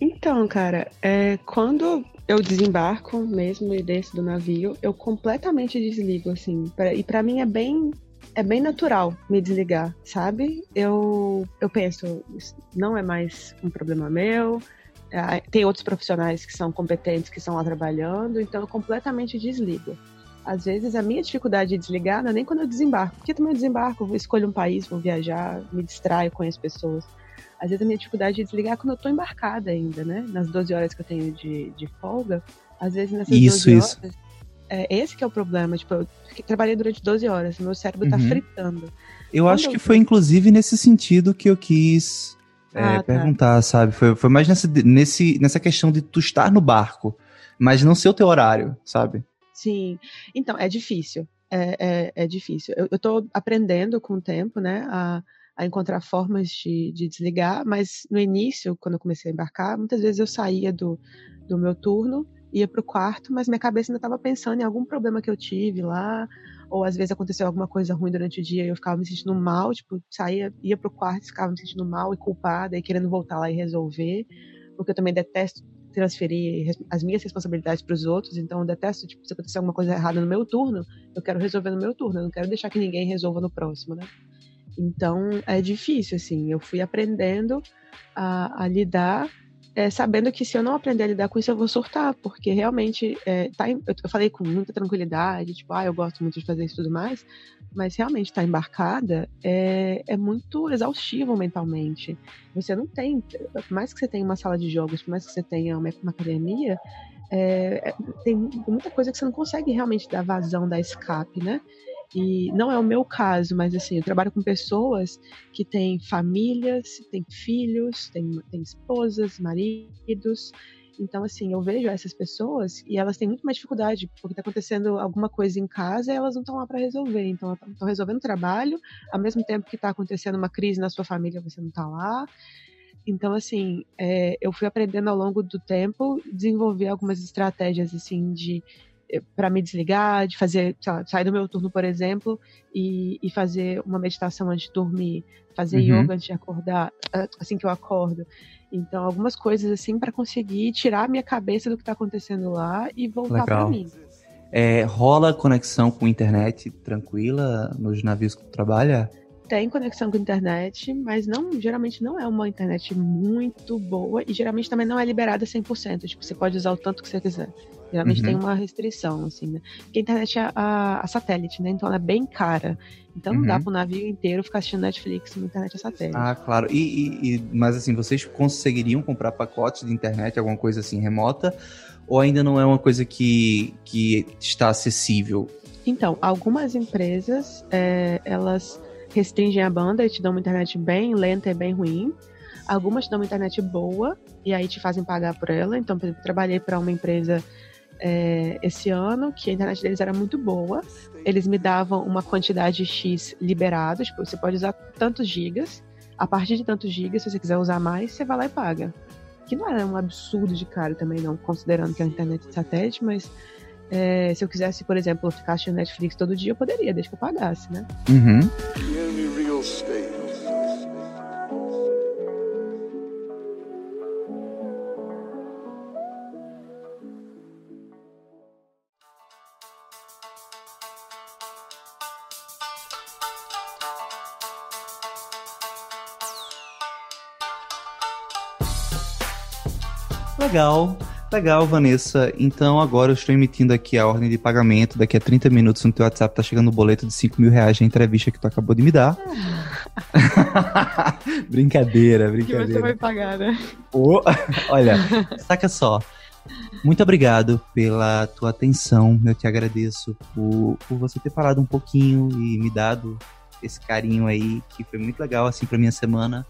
Então, cara, é, quando eu desembarco mesmo e desço do navio, eu completamente desligo, assim. Pra, e para mim é bem é bem natural me desligar, sabe? Eu, eu penso, não é mais um problema meu. É, tem outros profissionais que são competentes, que estão lá trabalhando, então eu completamente desligo às vezes a minha dificuldade de desligar não é nem quando eu desembarco, porque também eu desembarco, eu escolho um país, vou viajar, me distraio, conheço pessoas. Às vezes a minha dificuldade de desligar é quando eu tô embarcada ainda, né? Nas 12 horas que eu tenho de, de folga, às vezes nessas isso, 12 isso. horas. É, esse que é o problema. Tipo, eu trabalhei durante 12 horas, meu cérebro tá uhum. fritando. Eu Quando acho que eu... foi inclusive nesse sentido que eu quis é, ah, tá. perguntar, sabe? Foi, foi mais nessa, nesse, nessa questão de tu estar no barco, mas não ser o teu horário, sabe? Sim. Então, é difícil. É, é, é difícil. Eu estou aprendendo com o tempo, né, a, a encontrar formas de, de, desligar, mas no início, quando eu comecei a embarcar, muitas vezes eu saía do, do meu turno, ia para o quarto, mas minha cabeça ainda estava pensando em algum problema que eu tive lá, ou às vezes aconteceu alguma coisa ruim durante o dia e eu ficava me sentindo mal, tipo, saía, ia para o quarto, ficava me sentindo mal e culpada e querendo voltar lá e resolver, porque eu também detesto transferir as minhas responsabilidades para os outros, então eu detesto, tipo, se acontecer alguma coisa errada no meu turno, eu quero resolver no meu turno, eu não quero deixar que ninguém resolva no próximo, né? Então é difícil, assim, eu fui aprendendo a, a lidar é, sabendo que se eu não aprender a lidar com isso, eu vou surtar, porque realmente é, tá, eu, eu falei com muita tranquilidade, tipo, ah, eu gosto muito de fazer isso e tudo mais, mas realmente estar tá embarcada é, é muito exaustivo mentalmente. Você não tem, por mais que você tenha uma sala de jogos, por mais que você tenha uma, uma academia, é, é tem muita coisa que você não consegue realmente dar vazão, dar escape, né? E não é o meu caso, mas assim, eu trabalho com pessoas que têm famílias, têm filhos, têm, têm esposas, maridos. Então, assim, eu vejo essas pessoas e elas têm muito mais dificuldade, porque está acontecendo alguma coisa em casa e elas não estão lá para resolver. Então, estão resolvendo o trabalho, ao mesmo tempo que está acontecendo uma crise na sua família, você não está lá. Então, assim, é, eu fui aprendendo ao longo do tempo, desenvolver algumas estratégias, assim, de para me desligar, de fazer, lá, sair do meu turno, por exemplo, e, e, fazer uma meditação antes de dormir, fazer uhum. yoga antes de acordar, assim que eu acordo. Então, algumas coisas assim para conseguir tirar a minha cabeça do que está acontecendo lá e voltar para mim. É, rola conexão com internet tranquila nos navios que tu trabalha? tem conexão com internet, mas não, geralmente não é uma internet muito boa e geralmente também não é liberada 100%. Tipo, você pode usar o tanto que você quiser. Geralmente uhum. tem uma restrição, assim, né? Porque a internet é a, a, satélite, né? Então ela é bem cara. Então uhum. não dá uhum. para o navio inteiro ficar assistindo Netflix na internet a satélite. Ah, claro. E, e, e, mas assim, vocês conseguiriam comprar pacotes de internet, alguma coisa assim remota? Ou ainda não é uma coisa que, que está acessível? Então, algumas empresas, é, elas restringem a banda e te dão uma internet bem lenta e bem ruim. Algumas te dão uma internet boa e aí te fazem pagar por ela. Então, por exemplo, trabalhei para uma empresa é, esse ano que a internet deles era muito boa. Eles me davam uma quantidade X liberada, tipo, você pode usar tantos gigas. A partir de tantos gigas, se você quiser usar mais, você vai lá e paga. Que não era um absurdo de caro também, não, considerando que é a internet de satélite, mas é, se eu quisesse, por exemplo, ficar assistindo Netflix todo dia, eu poderia, desde que eu pagasse, né? Uhum. Legal. Legal, Vanessa. Então agora eu estou emitindo aqui a ordem de pagamento. Daqui a 30 minutos no teu WhatsApp tá chegando o boleto de 5 mil reais na entrevista que tu acabou de me dar. brincadeira, (laughs) brincadeira. Que você vai pagar, né? Oh, (laughs) olha, saca só. Muito obrigado pela tua atenção. Eu te agradeço por, por você ter parado um pouquinho e me dado esse carinho aí, que foi muito legal, assim, pra minha semana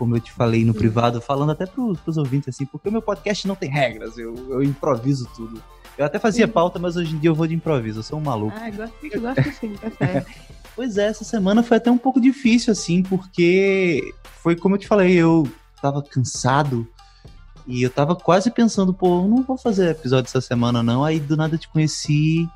como eu te falei no privado, falando até pros, pros ouvintes, assim, porque o meu podcast não tem regras, eu, eu improviso tudo. Eu até fazia pauta, mas hoje em dia eu vou de improviso, eu sou um maluco. Ah, gosto, gosto sim, tá (laughs) certo. pois é, essa semana foi até um pouco difícil, assim, porque foi como eu te falei, eu tava cansado e eu tava quase pensando, pô, não vou fazer episódio essa semana não, aí do nada te conheci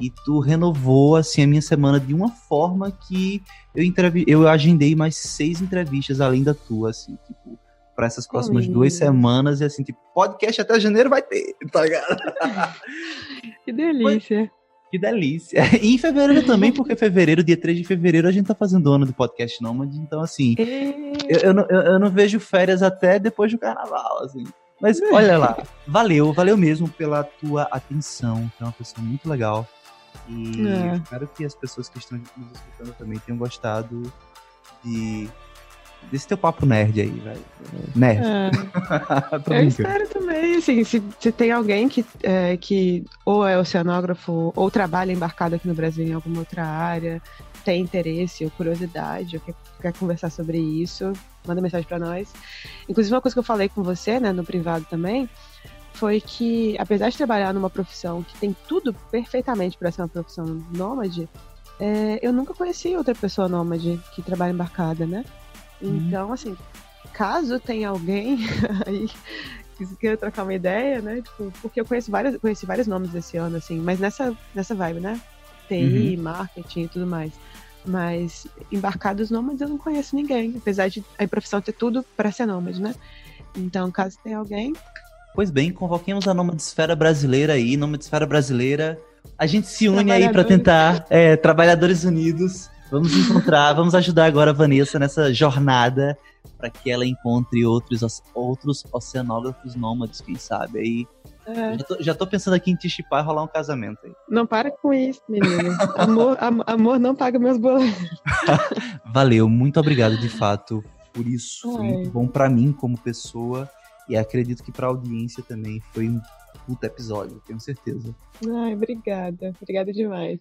e tu renovou assim a minha semana de uma forma que eu entrevi eu agendei mais seis entrevistas além da tua, assim, tipo, para essas próximas duas semanas e assim, tipo, podcast até janeiro vai ter, tá ligado? (laughs) que delícia. Que delícia. (laughs) E em fevereiro também, porque fevereiro, dia 3 de fevereiro, a gente tá fazendo o ano do podcast Nômade, então assim, eu, eu, não, eu, eu não vejo férias até depois do carnaval, assim. Mas olha lá, valeu, valeu mesmo pela tua atenção, que é uma pessoa muito legal. E é. espero que as pessoas que estão nos escutando também tenham gostado de desse teu papo nerd aí, velho. Nerd. É. (laughs) eu espero também, assim, se, se tem alguém que, é, que ou é oceanógrafo ou trabalha embarcado aqui no Brasil em alguma outra área, tem interesse ou curiosidade, ou quer, quer conversar sobre isso, manda mensagem para nós. Inclusive, uma coisa que eu falei com você, né, no privado também, foi que, apesar de trabalhar numa profissão que tem tudo perfeitamente para ser uma profissão nômade, é, eu nunca conheci outra pessoa nômade que trabalha embarcada, né? Uhum. Então, assim, caso tenha alguém (laughs) aí que queira trocar uma ideia, né? Tipo, porque eu conheço vários, conheci vários nomes desse ano, assim, mas nessa, nessa vibe, né? TI, uhum. marketing e tudo mais. Mas embarcados nômades eu não conheço ninguém, apesar de a profissão ter tudo para ser nômade, né? Então, caso tenha alguém, Pois bem, convoquemos a Nomadesfera brasileira aí, Nomadesfera brasileira. A gente se une aí para tentar, é, Trabalhadores Unidos. Vamos encontrar, vamos ajudar agora a Vanessa nessa jornada para que ela encontre outros, outros oceanógrafos nômades, quem sabe aí. É. Já, tô, já, tô, pensando aqui em te chipar e rolar um casamento aí. Não para com isso, menino. amor, am, amor não paga meus boletos. (laughs) Valeu, muito obrigado de fato por isso. Foi muito bom para mim como pessoa e acredito que para a audiência também foi um puta episódio, tenho certeza. Ai, obrigada. Obrigada demais.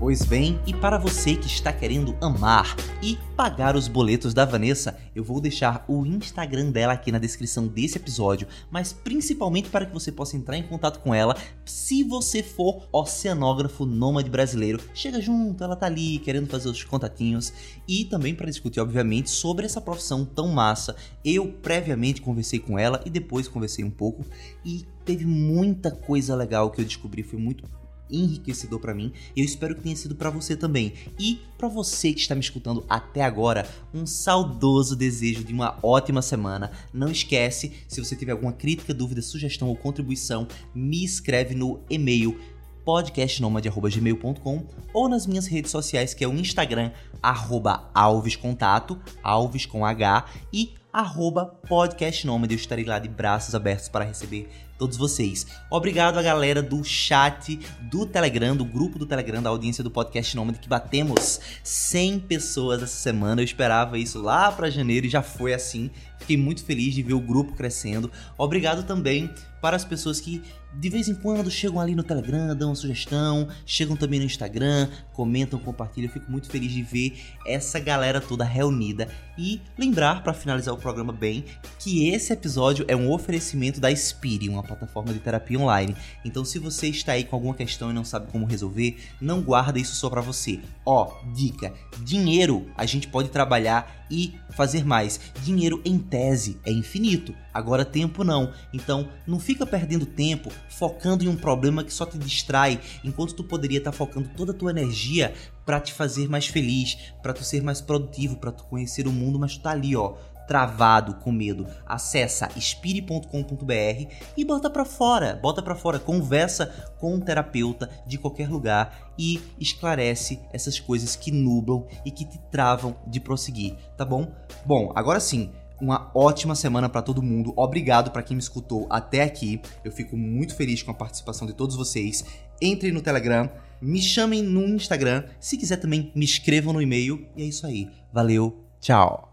Pois bem, e para você que está querendo amar e pagar os boletos da Vanessa, eu vou deixar o Instagram dela aqui na descrição desse episódio, mas principalmente para que você possa entrar em contato com ela se você for oceanógrafo nômade brasileiro. Chega junto, ela tá ali querendo fazer os contatinhos e também para discutir, obviamente, sobre essa profissão tão massa. Eu previamente conversei com ela e depois conversei um pouco e teve muita coisa legal que eu descobri, foi muito enriquecedor para mim e eu espero que tenha sido para você também. E para você que está me escutando até agora, um saudoso desejo de uma ótima semana. Não esquece, se você tiver alguma crítica, dúvida, sugestão ou contribuição, me escreve no e-mail podcastnomad.gmail.com ou nas minhas redes sociais, que é o Instagram, arroba alvescontato, alves com H, e arroba podcastnomad. Eu estarei lá de braços abertos para receber todos vocês. Obrigado a galera do chat do Telegram, do grupo do Telegram, da audiência do Podcast Nômade, que batemos 100 pessoas essa semana. Eu esperava isso lá para janeiro e já foi assim. Fiquei muito feliz de ver o grupo crescendo. Obrigado também para as pessoas que de vez em quando chegam ali no Telegram, dão uma sugestão, chegam também no Instagram, comentam, compartilham. Eu fico muito feliz de ver essa galera toda reunida e lembrar para finalizar o programa bem que esse episódio é um oferecimento da Spire, uma plataforma de terapia online. Então, se você está aí com alguma questão e não sabe como resolver, não guarda isso só para você. Ó, dica: dinheiro a gente pode trabalhar e fazer mais. Dinheiro em tese é infinito, agora tempo não. Então, não fica perdendo tempo focando em um problema que só te distrai, enquanto tu poderia estar tá focando toda a tua energia para te fazer mais feliz, para tu ser mais produtivo, para tu conhecer o mundo, mas tu tá ali, ó, travado, com medo, acessa spire.com.br e bota para fora, bota para fora, conversa com um terapeuta de qualquer lugar e esclarece essas coisas que nublam e que te travam de prosseguir, tá bom? Bom, agora sim, uma ótima semana para todo mundo. Obrigado para quem me escutou até aqui. Eu fico muito feliz com a participação de todos vocês. Entrem no Telegram, me chamem no Instagram. Se quiser também, me escrevam no e-mail. E é isso aí. Valeu, tchau.